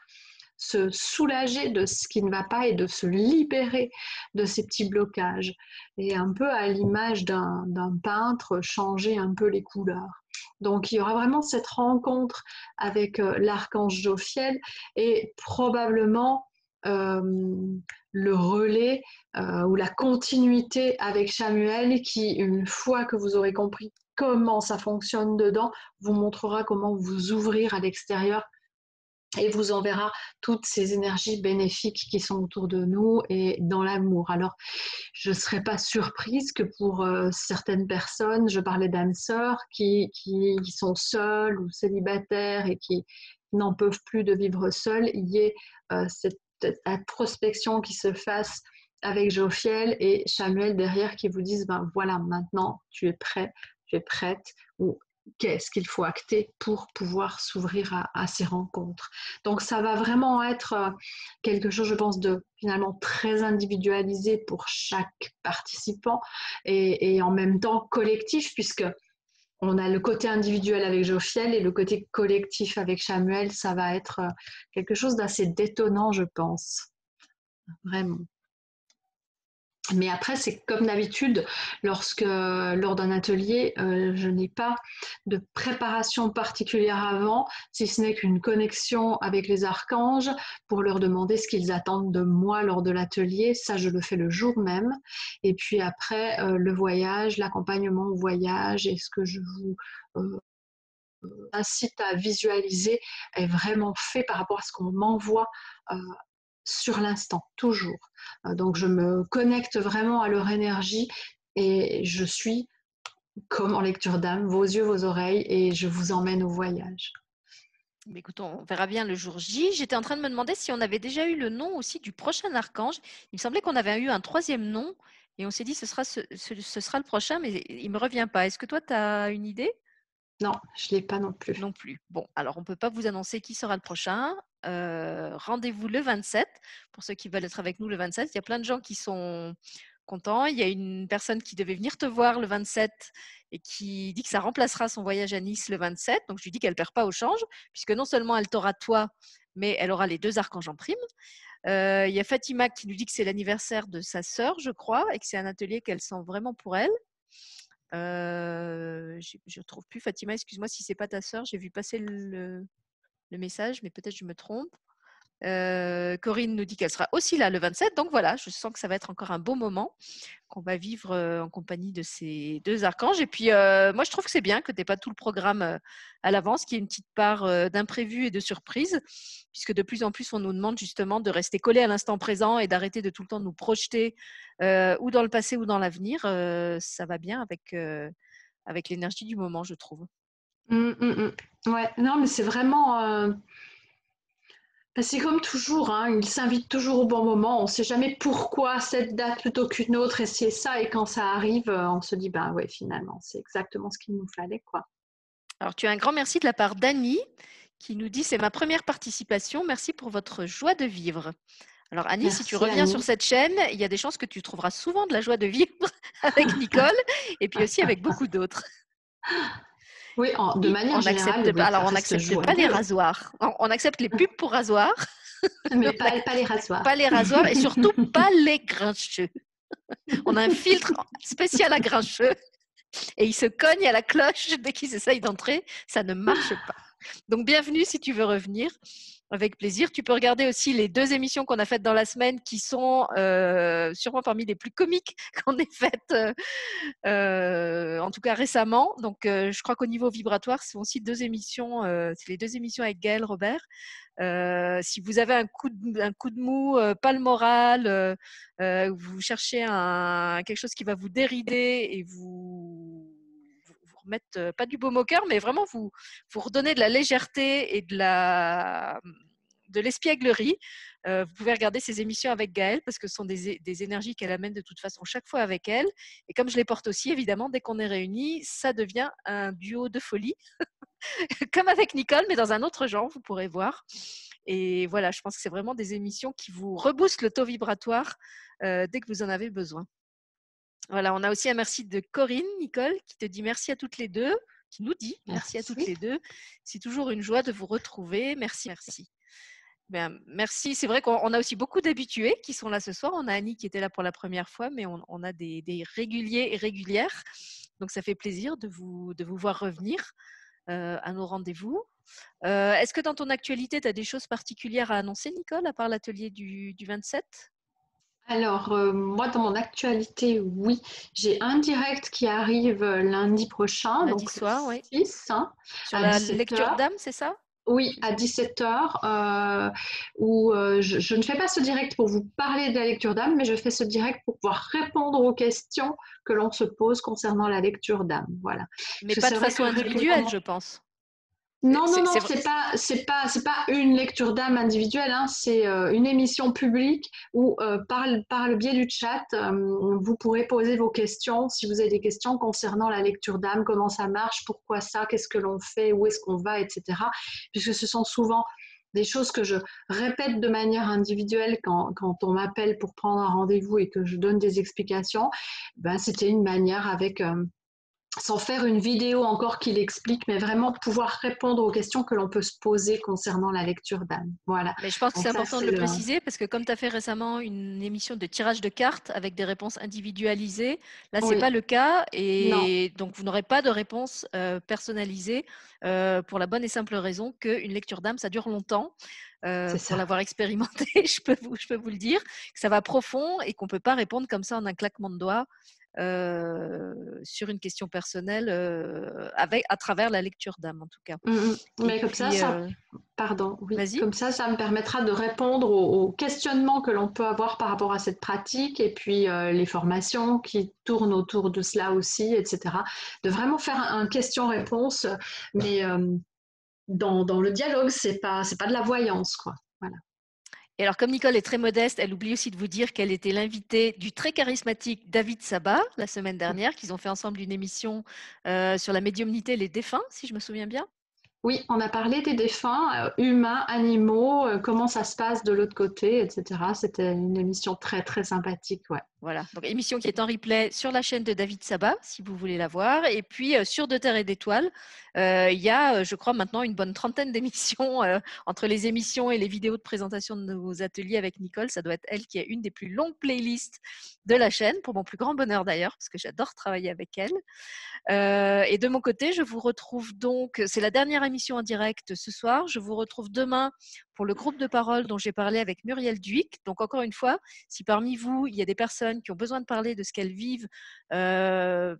S2: se soulager de ce qui ne va pas et de se libérer de ces petits blocages. Et un peu à l'image d'un peintre, changer un peu les couleurs. Donc il y aura vraiment cette rencontre avec euh, l'archange Jophiel et probablement euh, le relais euh, ou la continuité avec Samuel qui, une fois que vous aurez compris comment ça fonctionne dedans, vous montrera comment vous ouvrir à l'extérieur et vous enverra toutes ces énergies bénéfiques qui sont autour de nous et dans l'amour. Alors, je ne serais pas surprise que pour euh, certaines personnes, je parlais d'âmes sœurs qui, sont seules ou célibataires et qui n'en peuvent plus de vivre seules, il y ait euh, cette introspection qui se fasse avec Jophiel et Samuel derrière qui vous disent, ben voilà, maintenant tu es prêt, tu es prête, ou qu'est-ce qu'il faut acter pour pouvoir s'ouvrir à, ces rencontres. Donc ça va vraiment être euh, quelque chose, je pense, de finalement très individualisé pour chaque participant et, en même temps collectif, puisque on a le côté individuel avec Jophiel et le côté collectif avec Samuel, ça va être euh, quelque chose d'assez détonnant, je pense. Vraiment. Mais après, c'est comme d'habitude, lorsque lors d'un atelier, euh, je n'ai pas de préparation particulière avant, si ce n'est qu'une connexion avec les archanges pour leur demander ce qu'ils attendent de moi lors de l'atelier. Ça, je le fais le jour même. Et puis après, euh, le voyage, l'accompagnement au voyage et ce que je vous euh, incite à visualiser est vraiment fait par rapport à ce qu'on m'envoie sur l'instant, toujours. Euh, donc je me connecte vraiment à leur énergie et je suis comme en lecture d'âme, vos yeux, vos oreilles, et je vous emmène au voyage.
S1: Écoute, on verra bien le jour J. J'étais en train de me demander si on avait déjà eu le nom aussi du prochain archange. Il me semblait qu'on avait eu un troisième nom et on s'est dit ce sera, ce, sera le prochain, mais il ne me revient pas. Est-ce que toi, tu as une idée?
S2: Non, je ne l'ai pas non plus.
S1: Non plus. Bon, alors on ne peut pas vous annoncer qui sera le prochain. Euh, rendez-vous le 27 pour ceux qui veulent être avec nous le 27. Il y a plein de gens qui sont contents. Il y a une personne qui devait venir te voir le 27 et qui dit que ça remplacera son voyage à Nice le 27. Donc je lui dis qu'elle ne perd pas au change, puisque non seulement elle t'aura toi, mais elle aura les deux archanges en prime. Euh, il y a Fatima qui nous dit que c'est l'anniversaire de sa sœur, je crois, et que c'est un atelier qu'elle sent vraiment pour elle. Euh, je ne trouve plus Fatima, excuse-moi si c'est pas ta sœur, j'ai vu passer le, le message, mais peut-être je me trompe. Euh, Corinne nous dit qu'elle sera aussi là le 27. Donc voilà, je sens que ça va être encore un beau moment qu'on va vivre euh, en compagnie de ces deux archanges. Et puis, euh, moi, je trouve que c'est bien que tu n'aies pas tout le programme à l'avance, qu'il y ait une petite part d'imprévu et de surprise, puisque de plus en plus, on nous demande justement de rester collé à l'instant présent et d'arrêter de tout le temps nous projeter ou dans le passé ou dans l'avenir. ça va bien avec, avec l'énergie du moment, je trouve.
S2: Mmh, mmh. Ouais, non, mais c'est vraiment. Euh, bah, c'est comme toujours, hein, il s'invite toujours au bon moment. On ne sait jamais pourquoi cette date plutôt qu'une autre, et c'est ça. Et quand ça arrive, euh, on se dit, ben ouais, finalement, c'est exactement ce qu'il nous fallait, quoi.
S1: Alors, tu as un grand merci de la part d'Annie qui nous dit c'est ma première participation. Merci pour votre joie de vivre. Alors Annie, si tu reviens sur cette chaîne, il y a des chances que tu trouveras souvent de la joie de vivre avec Nicole et puis aussi avec beaucoup d'autres.
S2: Oui, de manière générale.
S1: Accepte, alors, on n'accepte pas les rasoirs. On, accepte les pubs pour rasoirs.
S2: Mais pas, les rasoirs.
S1: Pas les rasoirs et surtout pas les grincheux. On a un filtre spécial à grincheux et il se cogne à la cloche dès qu'ils essayent d'entrer. Ça ne marche pas. Donc, bienvenue si tu veux revenir. Avec plaisir. Tu peux regarder aussi les deux émissions qu'on a faites dans la semaine qui sont euh, sûrement parmi les plus comiques qu'on ait faites, euh, euh, en tout cas récemment. Donc, je crois qu'au niveau vibratoire, ce sont aussi deux émissions, c'est les deux émissions avec Gaël Robert. si vous avez un coup de, un coup de mou, pas le moral, vous cherchez un, quelque chose qui va vous dérider et vous mettre pas du beau au mais vraiment vous, vous redonner de la légèreté et de la de l'espièglerie. vous pouvez regarder ces émissions avec Gaëlle parce que ce sont des, des énergies qu'elle amène de toute façon chaque fois avec elle. Et comme je les porte aussi, évidemment, dès qu'on est réunis, ça devient un duo de folie, comme avec Nicole, mais dans un autre genre, vous pourrez voir. Et voilà, je pense que c'est vraiment des émissions qui vous reboostent le taux vibratoire dès que vous en avez besoin. Voilà, on a aussi un merci de Corinne, Nicole, qui te dit merci à toutes les deux, qui nous dit merci, à toutes les deux. C'est toujours une joie de vous retrouver. Merci, merci. Ben, merci. C'est vrai qu'on a aussi beaucoup d'habitués qui sont là ce soir. On a Annie qui était là pour la première fois, mais on, a des, réguliers et régulières. Donc ça fait plaisir de vous, de vous voir revenir. à nos rendez-vous. Est-ce que dans ton actualité, tu as des choses particulières à annoncer, Nicole, à part l'atelier du, 27
S2: alors, moi, dans mon actualité, oui, j'ai un direct qui arrive lundi prochain.
S1: Lundi donc soir, oui.
S2: Hein,
S1: Sur la lecture d'âme, c'est ça?
S2: Oui, à 17h, euh, où euh, je, ne fais pas ce direct pour vous parler de la lecture d'âme, mais je fais ce direct pour pouvoir répondre aux questions que l'on se pose concernant la lecture d'âme. Voilà.
S1: Mais pas de façon individuelle, je pense.
S2: Non, non, non, c'est pas, c'est pas, c'est pas une lecture d'âme individuelle. Hein, c'est euh, une émission publique où, euh, par, par, le biais du chat, euh, vous pourrez poser vos questions. Si vous avez des questions concernant la lecture d'âme, comment ça marche, pourquoi ça, qu'est-ce que l'on fait, où est-ce qu'on va, etc. Puisque ce sont souvent des choses que je répète de manière individuelle quand, quand on m'appelle pour prendre un rendez-vous et que je donne des explications. Ben, c'était une manière avec sans faire une vidéo encore qui l'explique, mais vraiment pouvoir répondre aux questions que l'on peut se poser concernant la lecture d'âme. Voilà.
S1: Mais je pense que c'est important de le préciser parce que comme tu as fait récemment une émission de tirage de cartes avec des réponses individualisées, là, ce n'est pas le cas et donc vous n'aurez pas de réponse euh, personnalisée euh, pour la bonne et simple raison qu'une lecture d'âme, ça dure longtemps. Euh, pour l'avoir expérimenté, je peux, vous, je peux vous le dire, que ça va profond et qu'on ne peut pas répondre comme ça en un claquement de doigts euh, sur une question personnelle euh, avec, à travers la lecture d'âme en tout cas. Mmh.
S2: Mais comme ça, ça pardon, comme ça, ça me permettra de répondre aux, questionnements que l'on peut avoir par rapport à cette pratique et puis les formations qui tournent autour de cela aussi, etc. De vraiment faire un, question-réponse, mais dans, dans, le dialogue, c'est pas c'est pas de la voyance, quoi. Voilà.
S1: Et alors, comme Nicole est très modeste, elle oublie aussi de vous dire qu'elle était l'invitée du très charismatique David Sabat la semaine dernière, qu'ils ont fait ensemble une émission euh, sur la médiumnité et les défunts, si je me souviens bien.
S2: Oui, on a parlé des défunts, euh, humains, animaux, euh, comment ça se passe de l'autre côté, etc. C'était une émission très, très sympathique. Ouais.
S1: Voilà, donc émission qui est en replay sur la chaîne de David Sabat, si vous voulez la voir. Et puis euh, sur De Terre et d'Étoiles, euh, il y a, euh, je crois, maintenant une bonne trentaine d'émissions entre les émissions et les vidéos de présentation de nos ateliers avec Nicole. Ça doit être elle qui a une des plus longues playlists de la chaîne, pour mon plus grand bonheur d'ailleurs, parce que j'adore travailler avec elle. et de mon côté, je vous retrouve donc, c'est la dernière émission en direct ce soir. Je vous retrouve demain pour le groupe de parole dont j'ai parlé avec Muriel Duic. Donc encore une fois, si parmi vous, il y a des personnes qui ont besoin de parler de ce qu'elles vivent euh,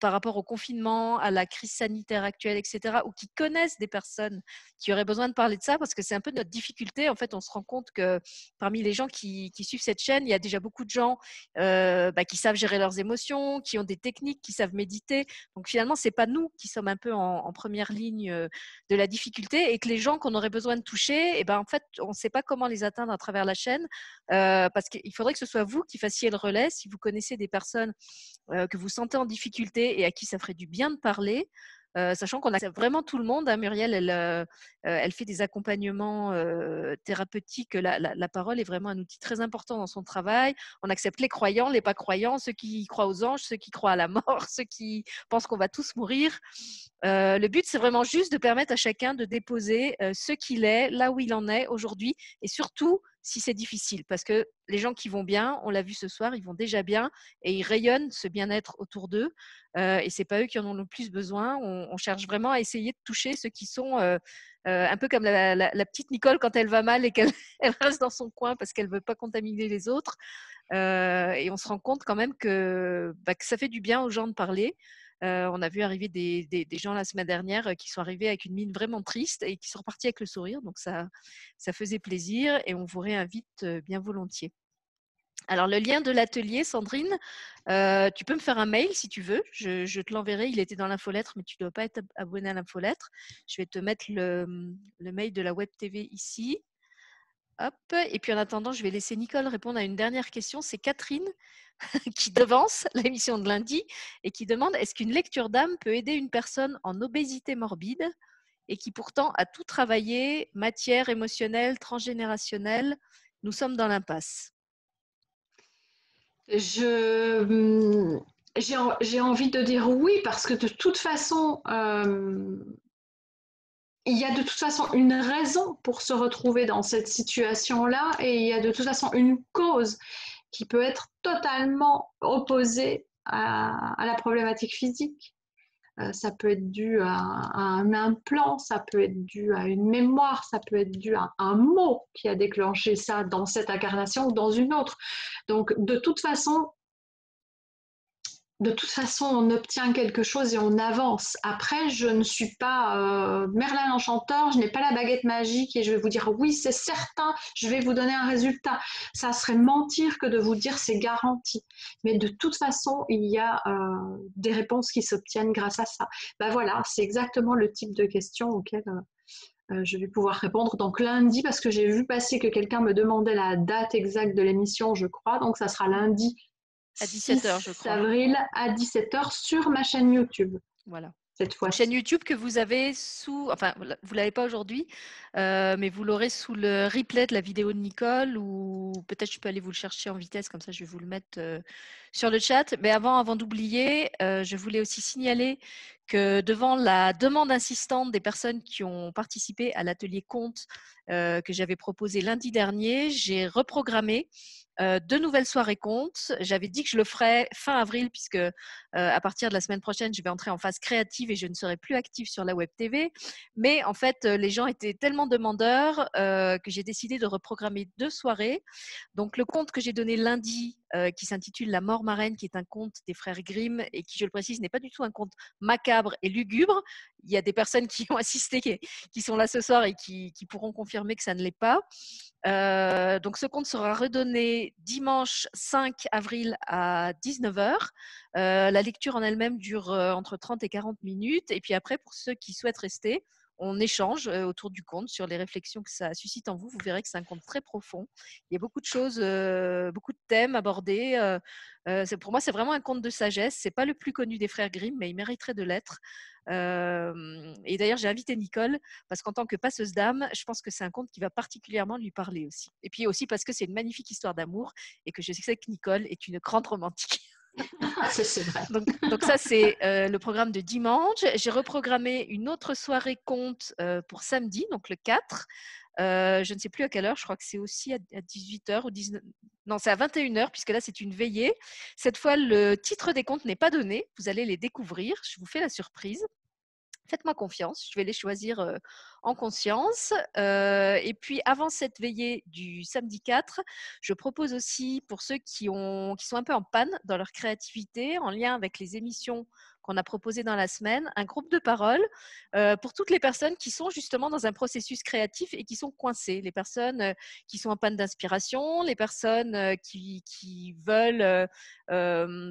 S1: par rapport au confinement, à la crise sanitaire actuelle, etc., ou qui connaissent des personnes qui auraient besoin de parler de ça, parce que c'est un peu notre difficulté. En fait, on se rend compte que parmi les gens qui, suivent cette chaîne, il y a déjà beaucoup de gens euh, bah, qui savent gérer leurs émotions, qui ont des techniques, qui savent méditer. Donc finalement, c'est pas nous qui sommes un peu en, première ligne euh, de la difficulté, et que les gens qu'on aurait besoin de toucher, et ben en fait, on ne sait pas comment les atteindre à travers la chaîne, euh, parce qu'il faudrait que ce soit vous qui fassiez le relais. Si vous connaissez des personnes que vous sentez en difficulté et à qui ça ferait du bien de parler. Euh, sachant qu'on accepte vraiment tout le monde. Hein. Muriel, euh, euh, elle, fait des accompagnements thérapeutiques. La, parole est vraiment un outil très important dans son travail. On accepte les croyants, les pas croyants, ceux qui croient aux anges, ceux qui croient à la mort, ceux qui pensent qu'on va tous mourir. Le but, c'est vraiment juste de permettre à chacun de déposer ce qu'il est, là où il en est aujourd'hui, et surtout si c'est difficile. Parce que les gens qui vont bien, on l'a vu ce soir, ils vont déjà bien et ils rayonnent ce bien-être autour d'eux. Euh, et c'est pas eux qui en ont le plus besoin. On, cherche vraiment à essayer de toucher ceux qui sont euh, euh, un peu comme la, petite Nicole quand elle va mal et qu'elle reste dans son coin parce qu'elle veut pas contaminer les autres. et on se rend compte quand même bah, que ça fait du bien aux gens de parler. On a vu arriver des, gens la semaine dernière qui sont arrivés avec une mine vraiment triste et qui sont repartis avec le sourire. Donc ça, faisait plaisir et on vous réinvite bien volontiers. Alors le lien de l'atelier, Sandrine, tu peux me faire un mail si tu veux. Je, te l'enverrai. Il était dans l'infolettre, mais tu ne dois pas être abonné à l'infolettre. Je vais te mettre le, le, mail de la Web TV ici. Hop. Et puis en attendant, je vais laisser Nicole répondre à une dernière question. C'est Catherine qui devance l'émission de lundi et qui demande est-ce qu'une lecture d'âme peut aider une personne en obésité morbide et qui pourtant a tout travaillé, matière émotionnelle, transgénérationnelle? Nous sommes dans l'impasse.
S2: Je, hum, j'ai, envie de dire oui parce que de toute façon, euh, il y a de toute façon une raison pour se retrouver dans cette situation-là et il y a de toute façon une cause qui peut être totalement opposé à, la problématique physique. Euh, ça peut être dû à, un implant, ça peut être dû à une mémoire, ça peut être dû à un mot qui a déclenché ça dans cette incarnation ou dans une autre. Donc, de toute façon, de toute façon, on obtient quelque chose et on avance. Après, je ne suis pas euh, Merlin l'enchanteur, je n'ai pas la baguette magique et je vais vous dire oui, c'est certain, je vais vous donner un résultat. Ça serait mentir que de vous dire c'est garanti. Mais de toute façon, il y a euh, des réponses qui s'obtiennent grâce à ça. Ben voilà, c'est exactement le type de questions auxquelles euh, je vais pouvoir répondre. Donc lundi, parce que j'ai vu passer que quelqu'un me demandait la date exacte de l'émission, je crois. Donc ça sera lundi
S1: à 17h, je crois.
S2: avril à 17h sur ma chaîne YouTube.
S1: Voilà. Cette fois. Chaîne YouTube que vous avez sous, enfin, vous l'avez pas aujourd'hui, euh, mais vous l'aurez sous le replay de la vidéo de Nicole ou peut-être je peux aller vous le chercher en vitesse, comme ça je vais vous le mettre euh, sur le chat. Mais avant, avant d'oublier, euh, je voulais aussi signaler que devant la demande insistante des personnes qui ont participé à l'atelier compte que j'avais proposé lundi dernier, j'ai reprogrammé euh, deux nouvelles soirées comptes. J'avais dit que je le ferais fin avril puisque euh, à partir de la semaine prochaine, je vais entrer en phase créative et je ne serai plus active sur la web TV. Mais en fait, euh, les gens étaient tellement demandeurs que j'ai décidé de reprogrammer deux soirées. Donc le compte que j'ai donné lundi, qui s'intitule La mort marraine, qui est un conte des frères Grimm et qui, je le précise, n'est pas du tout un conte macabre et lugubre. Il y a des personnes qui ont assisté, qui, sont là ce soir et qui, pourront confirmer que ça ne l'est pas. Euh, donc ce compte sera redonné dimanche 5 avril à 19h. Euh, la lecture en elle-même dure euh, entre 30 et 40 minutes. Et puis après, pour ceux qui souhaitent rester, on échange autour du conte sur les réflexions que ça suscite en vous. Vous verrez que c'est un conte très profond. Il y a beaucoup de choses, beaucoup de thèmes abordés. pour moi, c'est vraiment un conte de sagesse. C'est pas le plus connu des frères Grimm, mais il mériterait de l'être et d'ailleurs, j'ai invité Nicole parce qu'en tant que passeuse d'âme, je pense que c'est un conte qui va particulièrement lui parler aussi. Et puis aussi parce que c'est une magnifique histoire d'amour et que je sais que Nicole est une grande romantique. Donc, ça, c'est le programme de dimanche. J'ai reprogrammé une autre soirée conte pour samedi, donc le 4. je ne sais plus à quelle heure, je crois que c'est aussi à 18h ou 19 Non, c'est à 21h, puisque là, c'est une veillée. Cette fois, le titre des contes n'est pas donné. Vous allez les découvrir. Je vous fais la surprise. Faites-moi confiance, je vais les choisir en conscience. et puis, avant cette veillée du samedi 4, je propose aussi pour ceux qui, ont, qui sont un peu en panne dans leur créativité, en lien avec les émissions qu'on a proposé dans la semaine, un groupe de parole euh, pour toutes les personnes qui sont justement dans un processus créatif et qui sont coincées, les personnes euh, qui sont en panne d'inspiration, les personnes euh, qui, veulent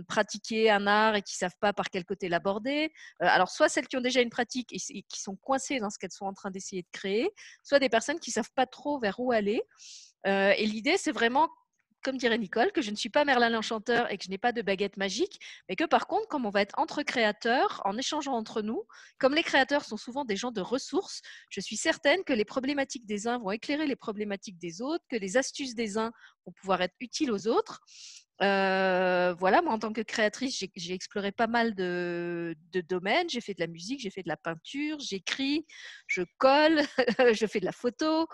S1: pratiquer un art et qui savent pas par quel côté l'aborder. alors, soit celles qui ont déjà une pratique et, et qui sont coincées dans ce qu'elles sont en train d'essayer de créer, soit des personnes qui savent pas trop vers où aller. et l'idée, c'est vraiment comme dirait Nicole, que je ne suis pas Merlin l'Enchanteur et que je n'ai pas de baguette magique, mais que par contre, comme on va être entre créateurs, en échangeant entre nous, comme les créateurs sont souvent des gens de ressources, je suis certaine que les problématiques des uns vont éclairer les problématiques des autres, que les astuces des uns vont pouvoir être utiles aux autres. Euh, voilà, moi en tant que créatrice, j'ai exploré pas mal de, domaines. J'ai fait de la musique, j'ai fait de la peinture, j'écris, je colle, je fais de la photo.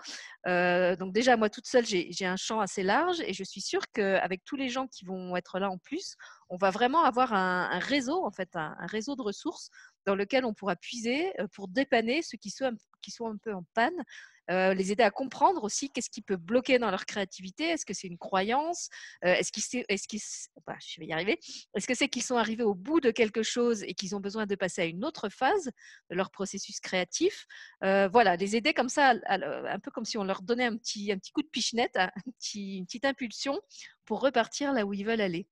S1: Euh, donc déjà, moi toute seule, j'ai un champ assez large et je suis sûre qu'avec tous les gens qui vont être là en plus, on va vraiment avoir un, réseau, en fait, un, réseau de ressources dans lequel on pourra puiser euh, pour dépanner ceux qui sont, qui sont un peu en panne euh, les aider à comprendre aussi qu'est-ce qui peut bloquer dans leur créativité. Est-ce que c'est une croyance euh, Est-ce qu'ils, est-ce je vais y arriver. Est-ce que c'est qu'ils sont arrivés au bout de quelque chose et qu'ils ont besoin de passer à une autre phase de leur processus créatif Voilà, les aider comme ça, un peu comme si on leur donnait un petit, un petit coup de pichenette, un une petite impulsion pour repartir là où ils veulent aller.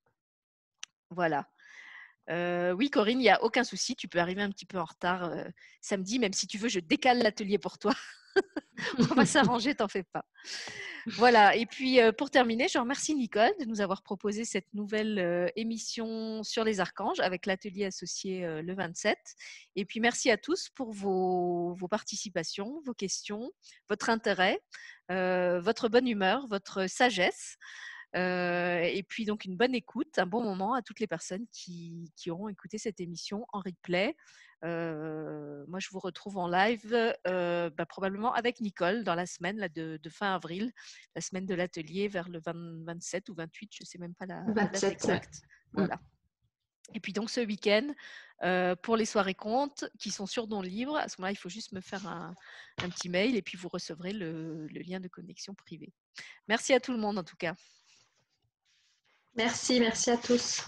S1: Voilà. Oui, Corinne, il n'y a aucun souci. Tu peux arriver un petit peu en retard samedi, même si tu veux, je décale l'atelier pour toi. on va s'arranger, t'en fais pas. Voilà, et puis euh, pour terminer, je remercie Nicole de nous avoir proposé cette nouvelle euh, émission sur les archanges avec l'atelier associé euh, le 27. Et puis merci à tous pour vos participations, vos questions, votre intérêt, votre bonne humeur, votre sagesse. Et puis donc une bonne écoute, un bon moment à toutes les personnes qui, qui auront écouté cette émission en replay moi, je vous retrouve en live bah, probablement avec Nicole dans la semaine là, de, fin avril, la semaine de l'atelier vers le 27 ou 28, je ne sais même pas la,
S2: 27.
S1: date exacte. Voilà. Et puis donc ce week-end, euh, pour les soirées comptes qui sont sur Don Libre, à ce moment-là, il faut juste me faire un, petit mail et puis vous recevrez le lien de connexion privée. Merci à tout le monde en tout cas.
S2: Merci, merci à tous.